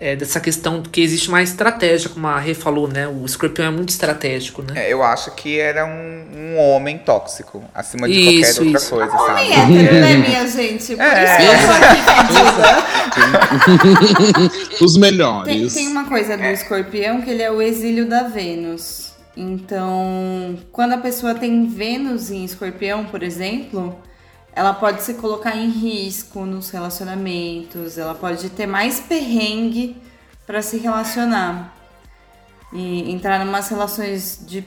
é, dessa questão que existe uma estratégia, como a Rê falou, né? O escorpião é muito estratégico, né? É, eu acho que era um, um homem tóxico, acima de Isso, qualquer isso. outra coisa, Homem sabe? hétero, né, minha gente? Por É. isso que. Os Tem, melhores. tem uma coisa do escorpião que ele é o exílio da Vênus. Então, quando a pessoa tem Vênus em escorpião, por exemplo, ela pode se colocar em risco nos relacionamentos, ela pode ter mais perrengue para se relacionar e entrar em umas relações de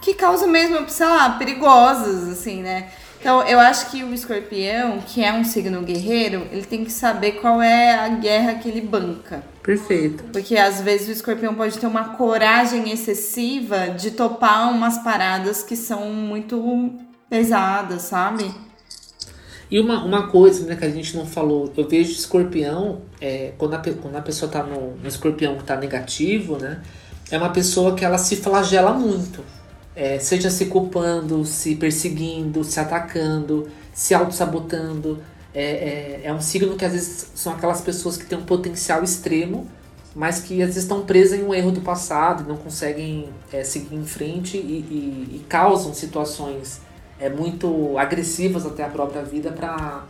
que causam mesmo, sei lá, perigosas, assim, né? Então, eu acho que o escorpião, que é um signo guerreiro, ele tem que saber qual é a guerra que ele banca. Perfeito. Porque às vezes o escorpião pode ter uma coragem excessiva de topar umas paradas que são muito pesadas, sabe? E uma, uma coisa né, que a gente não falou, eu vejo escorpião, é, quando, a, quando a pessoa tá no, no escorpião que tá negativo, né? É uma pessoa que ela se flagela muito. É, seja se culpando, se perseguindo, se atacando, se auto-sabotando. É, é, é um signo que às vezes são aquelas pessoas que têm um potencial extremo, mas que às vezes estão presas em um erro do passado não conseguem é, seguir em frente e, e- e causam situações é, muito agressivas até a própria vida para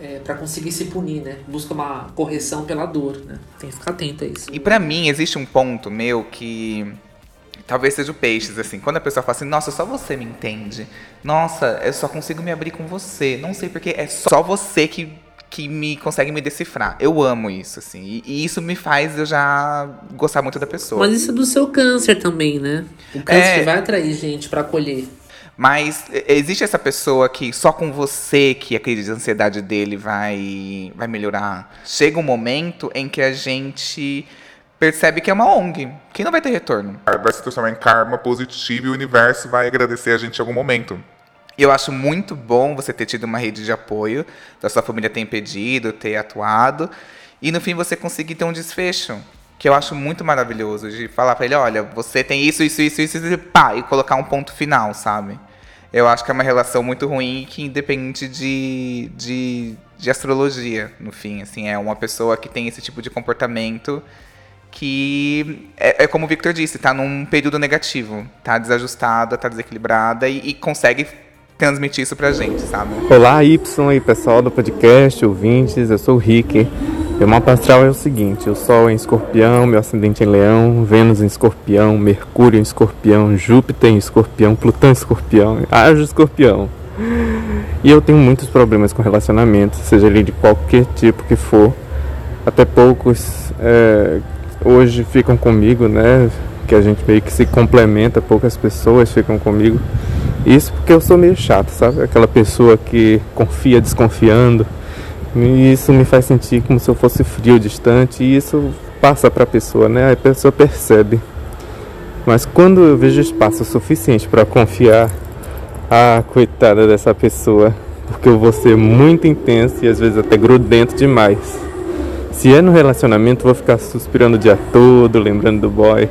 é, para conseguir se punir, né? Busca uma correção pela dor, né? Tem que ficar atento a isso. E pra mim, existe um ponto meu que talvez seja o peixes, assim. Quando a pessoa fala assim, nossa, só você me entende. Nossa, eu só consigo me abrir com você. Não sei porque é só você que, que me consegue me decifrar. Eu amo isso, assim. E, e isso me faz eu já gostar muito da pessoa. Mas isso é do seu câncer também, né? O câncer É. que vai atrair gente para acolher. Mas existe essa pessoa que só com você que a crise de ansiedade dele vai, vai melhorar. Chega um momento em que a gente percebe que é uma ONG, que não vai ter retorno. Vai se transformar em karma positivo e o universo vai agradecer a gente em algum momento. Eu acho muito bom você ter tido uma rede de apoio, da sua família ter impedido, ter atuado, e no fim você conseguir ter um desfecho. Que eu acho muito maravilhoso, de falar pra ele, olha, você tem isso, isso, isso, isso, e pá, e colocar um ponto final, sabe? Eu acho que é uma relação muito ruim que independe de, de, de astrologia, no fim, assim, é uma pessoa que tem esse tipo de comportamento que é, é como o Victor disse, tá num período negativo, tá desajustada, tá desequilibrada e, e consegue transmitir isso pra gente, sabe? Olá, Y e pessoal do podcast, ouvintes, eu sou o Rick. Meu mapa astral é o seguinte: o Sol em Escorpião, meu ascendente em Leão, Vênus em Escorpião, Mercúrio em Escorpião, Júpiter em Escorpião, Plutão em Escorpião, Haja Escorpião. E eu tenho muitos problemas com relacionamento, seja ele de qualquer tipo que for. Até poucos é, hoje ficam comigo, né? Que a gente meio que se complementa, poucas pessoas ficam comigo. Isso porque eu sou meio chato, sabe? Aquela pessoa que confia desconfiando. E isso me faz sentir como se eu fosse frio, distante, e isso passa para a pessoa, né? A pessoa percebe. Mas quando eu vejo espaço suficiente para confiar, ah, coitada dessa pessoa, porque eu vou ser muito intenso e às vezes até grudento demais. Se é no relacionamento, vou ficar suspirando o dia todo, lembrando do boy,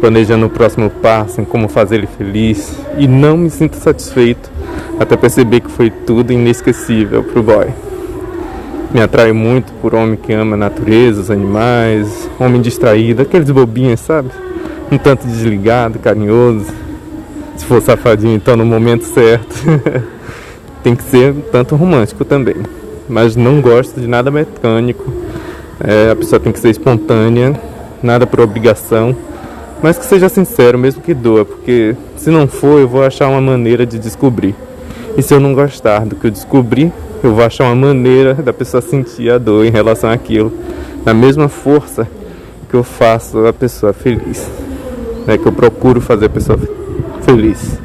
planejando o próximo passo, em como fazer ele feliz, e não me sinto satisfeito até perceber que foi tudo inesquecível pro boy. Me atrai muito por homem que ama a natureza, os animais, homem distraído, aqueles bobinhos, sabe? Um tanto desligado, carinhoso. Se for safadinho, então no momento certo. Tem que ser um tanto romântico também. Mas não gosto de nada mecânico. É, a pessoa tem que ser espontânea, nada por obrigação. Mas que seja sincero, mesmo que doa, porque se não for, eu vou achar uma maneira de descobrir. E se eu não gostar do que eu descobri, eu vou achar uma maneira da pessoa sentir a dor em relação àquilo, na mesma força que eu faço a pessoa feliz, né? Que eu procuro fazer a pessoa feliz.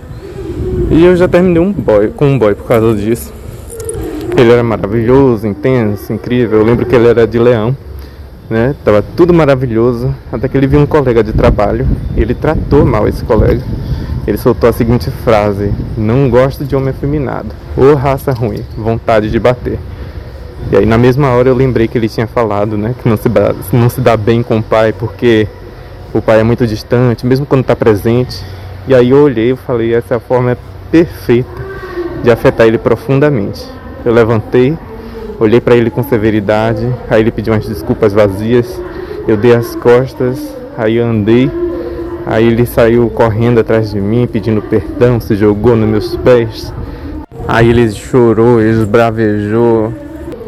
E eu já terminei um boy com um boy por causa disso. Ele era maravilhoso, intenso, incrível. Eu lembro que ele era de leão. né? Tava tudo maravilhoso, até que ele viu um colega de trabalho e ele tratou mal esse colega. Ele soltou a seguinte frase: Não gosto de homem afeminado. Ô raça ruim, vontade de bater. E aí na mesma hora eu lembrei que ele tinha falado, né, que não se, dá, não se dá bem com o pai porque o pai é muito distante, mesmo quando está presente. E aí eu olhei e falei, essa é forma perfeita de afetar ele profundamente. Eu levantei, olhei para ele com severidade, aí ele pediu umas desculpas vazias, eu dei as costas, aí eu andei Aí ele saiu correndo atrás de mim, pedindo perdão, se jogou nos meus pés. Aí ele chorou, esbravejou.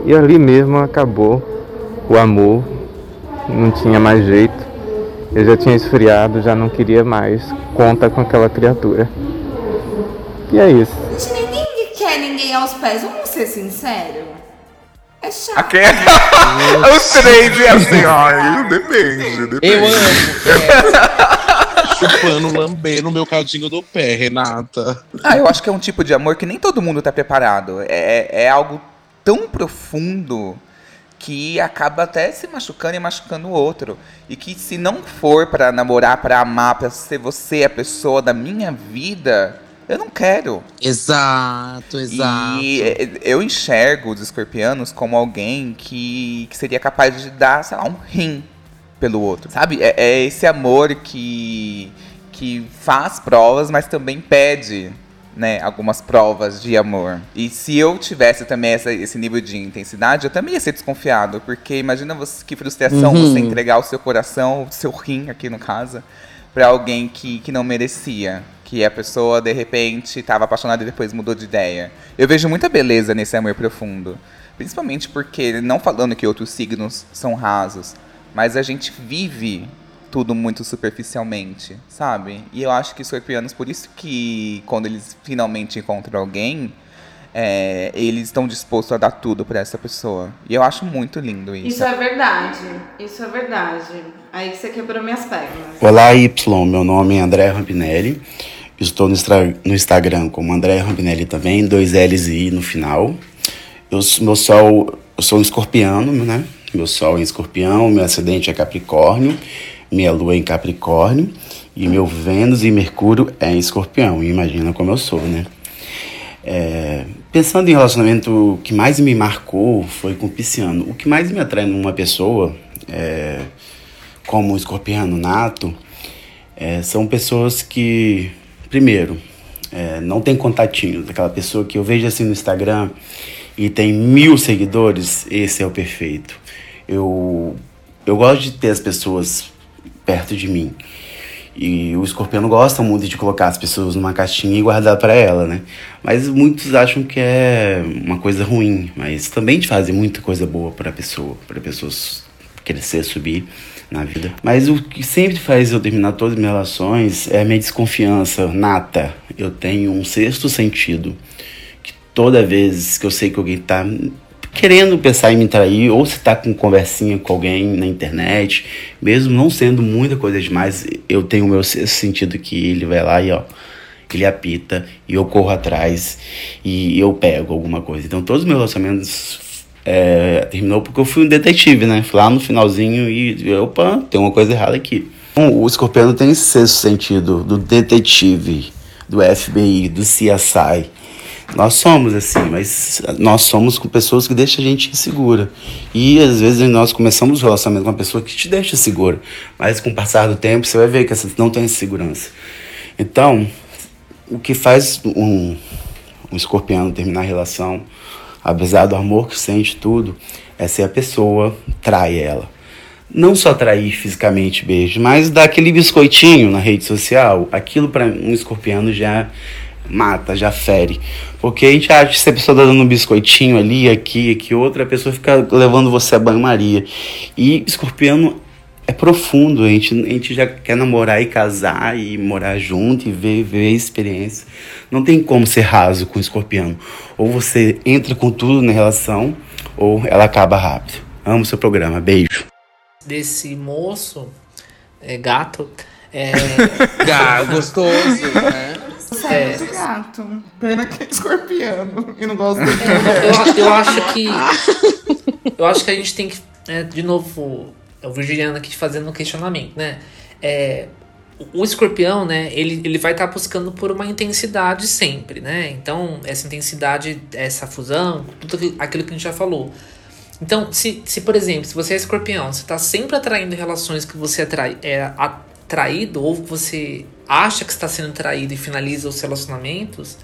E ali mesmo acabou o amor. Não tinha mais jeito. Eu já tinha esfriado, já não queria mais conta com aquela criatura. E é isso. Gente, ninguém quer ninguém aos pés, vamos ser sinceros. É chato. Aqui é... Os três e assim, Ai, depende, depende. Eu amo. Chupando, lambendo o meu caldinho do pé, Renata. Ah, eu acho que é um tipo de amor que nem todo mundo tá preparado. É, é algo tão profundo que acaba até se machucando e machucando o outro. E que se não for para namorar, para amar, para ser você a pessoa da minha vida, eu não quero. Exato, exato. E é, eu enxergo os escorpianos como alguém que, que seria capaz de dar, sei lá, um rim pelo outro, sabe? É, é esse amor que, que faz provas, mas também pede né, algumas provas de amor. E se eu tivesse também essa, esse nível de intensidade, eu também ia ser desconfiado, porque imagina você, que frustração Uhum. você entregar o seu coração, o seu rim aqui no caso, para alguém que, que não merecia. Que a pessoa, de repente, estava apaixonada e depois mudou de ideia. Eu vejo muita beleza nesse amor profundo. Principalmente porque, não falando que outros signos são rasos, mas a gente vive tudo muito superficialmente, sabe? E eu acho que escorpianos, por isso que quando eles finalmente encontram alguém, é, eles estão dispostos a dar tudo pra essa pessoa. E eu acho muito lindo isso. Isso é verdade. Isso é verdade. Aí que você quebrou minhas pernas. Olá, Y. Meu nome é André Rampinelli. Estou no, no Instagram como André Rampinelli também, dois L's e I no final. Eu, sou- meu sol, eu sou um escorpiano, né? Meu sol em escorpião, meu ascendente é Capricórnio, minha lua é em Capricórnio e meu Vênus e Mercúrio é em escorpião. Imagina como eu sou, né? É, pensando em relacionamento, o que mais me marcou foi com o pisciano. O que mais me atrai numa pessoa, é, como um escorpiano nato, é, são pessoas que, primeiro, é, não tem contatinhos. Aquela pessoa que eu vejo assim no Instagram e tem mil seguidores, esse é o perfeito. Eu, eu gosto de ter as pessoas perto de mim. E o escorpião gosta muito de colocar as pessoas numa caixinha e guardar para ela, né? Mas muitos acham que é uma coisa ruim, mas também te fazem muita coisa boa para pessoa, para pessoas crescer, subir na vida. Mas o que sempre faz eu terminar todas as minhas relações é a minha desconfiança nata. Eu tenho um sexto sentido que toda vez que eu sei que alguém tá querendo pensar em me trair, ou se tá com conversinha com alguém na internet, mesmo não sendo muita coisa demais, eu tenho o meu sentido que ele vai lá e ó, ele apita e eu corro atrás e eu pego alguma coisa. Então todos os meus relacionamentos é, terminou porque eu fui um detetive, né? Fui lá no finalzinho e opa, tem uma coisa errada aqui. Então, o escorpiano tem esse sexto sentido do detetive, do FBI, do CSI. Nós somos assim, mas nós somos com pessoas que deixam a gente insegura. E às vezes nós começamos o relacionamento com uma pessoa que te deixa segura, mas com o passar do tempo você vai ver que você não tem segurança. Então, o que faz um, um escorpião terminar a relação, apesar do amor que sente tudo, é se a pessoa trai ela. Não só trair fisicamente beijo, mas dar aquele biscoitinho na rede social, aquilo para um escorpiano já mata, já fere. Porque a gente acha que se a pessoa tá dando um biscoitinho ali, aqui, aqui, outra, a pessoa fica levando você a banho-maria. E escorpiano é profundo, a gente, a gente já quer namorar e casar e morar junto e ver, ver a experiência. Não tem como ser raso com escorpiano. Ou você entra com tudo na relação, ou ela acaba rápido. Amo seu programa, beijo. Desse moço, é, gato, é, Gato, gostoso, né? É muito gato. Pena que é escorpiano e não gosta eu, eu acho que. Eu acho que a gente tem que, é, de novo, é o Virginiano aqui fazendo um questionamento, né? É, o escorpião, né, ele, ele vai estar tá buscando por uma intensidade sempre, né? Então, essa intensidade, essa fusão, tudo aquilo que a gente já falou. Então, se, se por exemplo, se você é escorpião, você está sempre atraindo relações que você atrai, é atraído ou você acha que está sendo traído e finaliza os relacionamentos,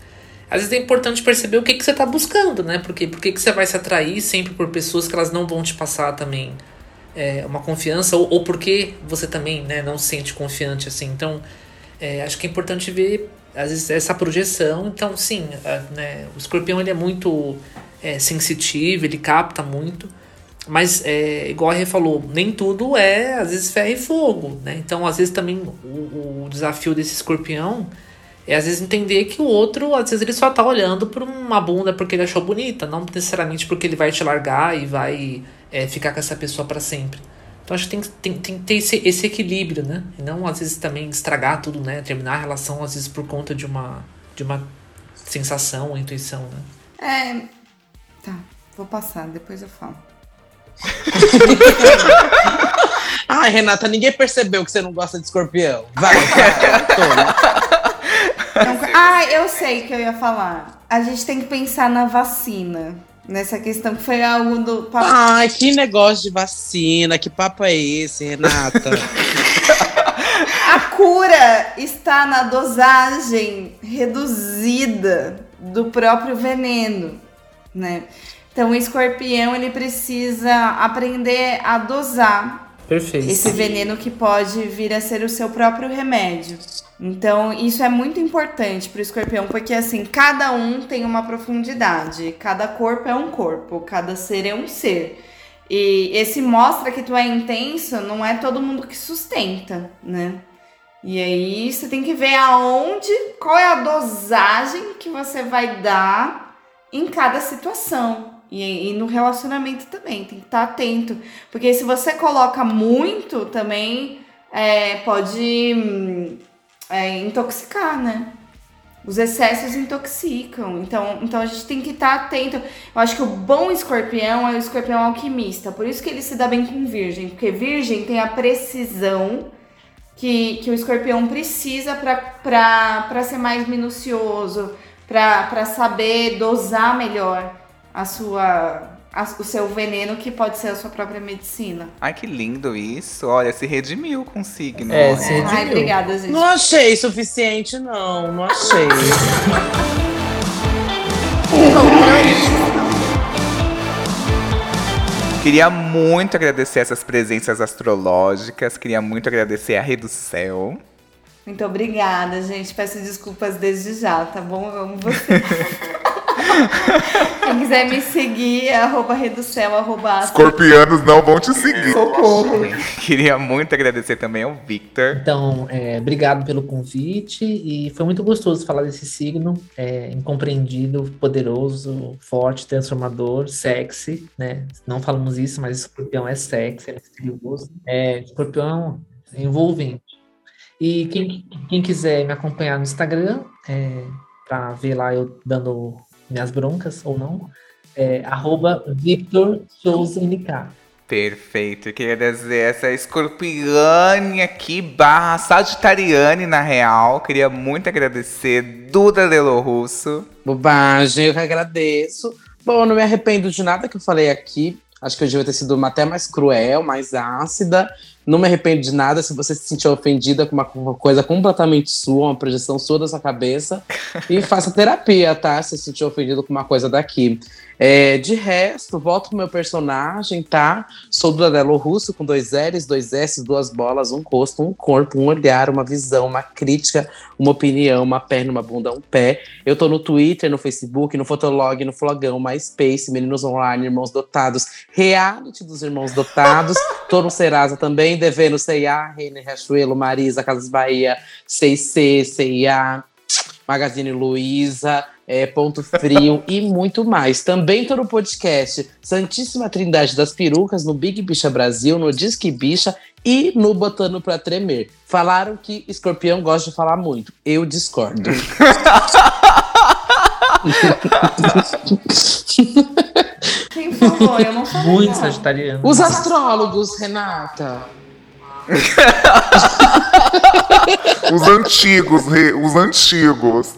às vezes é importante perceber o que, que você está buscando, né? Porque por que, você vai se atrair sempre por pessoas que elas não vão te passar também é, uma confiança ou, ou porque você também né, não se sente confiante assim. Então, é, acho que é importante ver às vezes essa projeção. Então, sim, a, né, o escorpião ele é muito é, sensitivo, ele capta muito. Mas, é, igual a Rê falou, nem tudo é, às vezes, ferro e fogo, né? Então, às vezes, também o, o desafio desse escorpião é, às vezes, entender que o outro, às vezes, ele só tá olhando por uma bunda porque ele achou bonita, não necessariamente porque ele vai te largar e vai é, ficar com essa pessoa para sempre. Então, acho que tem, tem, tem que ter esse, esse equilíbrio, né? E não, às vezes, também estragar tudo, né? Terminar a relação, às vezes, por conta de uma, de uma sensação intuição, né? É. Tá, vou passar, depois eu falo. Ai, Renata, ninguém percebeu que você não gosta de escorpião. Vai, vai, então, Ah, eu sei que eu ia falar. A gente tem que pensar na vacina. Nessa questão que foi algo do. Ai, que negócio de vacina. Que papo é esse, Renata? A cura está na dosagem reduzida do próprio veneno, né? Então, o escorpião ele precisa aprender a dosar Perfeito. esse veneno que pode vir a ser o seu próprio remédio. Então, isso é muito importante para o escorpião, porque assim, cada um tem uma profundidade, cada corpo é um corpo, cada ser é um ser. E esse mostra que tu é intenso, não é todo mundo que sustenta, né? E aí você tem que ver aonde, qual é a dosagem que você vai dar em cada situação. E, e, no relacionamento também, tem que estar atento. Porque se você coloca muito, também é, pode hum, é, intoxicar, né? Os excessos intoxicam. Então, então a gente tem que estar atento. Eu acho que o bom escorpião é o escorpião alquimista. Por isso que ele se dá bem com virgem. Porque virgem tem a precisão que, que o escorpião precisa para ser mais minucioso, para saber dosar melhor a sua a, o seu veneno que pode ser a sua própria medicina. Ai, que lindo isso. Olha, se redimiu com o signo. É, se redimiu. Ai, obrigada, gente. Não achei suficiente, não. Não achei. Queria muito agradecer essas presenças astrológicas. Queria muito agradecer a Rede do Céu. Muito obrigada, gente. Peço desculpas desde já, tá bom? Eu amo você. Quem quiser me seguir é arroba reducel, arroba Escorpianos não vão te seguir. Socorro. Queria muito agradecer também ao Victor. Então, é, obrigado pelo convite e foi muito gostoso falar desse signo, é, incompreendido, poderoso, forte, transformador, sexy, né? Não falamos isso, mas escorpião é sexy, é misterioso. É, escorpião é envolvente. E quem, quem quiser me acompanhar no Instagram, é, para ver lá eu dando minhas broncas ou não, é arroba Victor Souza NK. Perfeito, eu queria dizer essa escorpiane aqui, barra sagitariane na real. Queria muito agradecer Duda Delo Russo. Bobagem, eu que agradeço. Bom, não me arrependo de nada que eu falei aqui. Acho que eu devia ter sido uma até mais cruel, mais ácida. Não me arrependo de nada se você se sentiu ofendida com uma, uma coisa completamente sua, uma projeção sua da sua cabeça. e faça terapia, tá? Se sentiu ofendido com uma coisa daqui. É, de resto, volto pro meu personagem, tá? Sou do Russo, com dois L's, dois S, duas bolas, um rosto, um corpo, um olhar, uma visão, uma crítica, uma opinião, uma perna, uma bunda, um pé. Eu tô no Twitter, no Facebook, no Fotolog, no Flogão, MySpace, Meninos Online, Irmãos Dotados, Reality dos Irmãos Dotados. tô no Serasa também, devendo CIA, Reina Riachuelo, Marisa, Casas Bahia, CC, CIA, Magazine Luiza, é, Ponto Frio e muito mais. Também tô no podcast Santíssima Trindade das Perucas, no Big Bicha Brasil, no Disque Bicha e no Botando Pra Tremer. Falaram que escorpião gosta de falar muito. Eu discordo. Quem falou, eu não falei. Muito sagitariano. Os astrólogos, Renata. Os antigos, os antigos.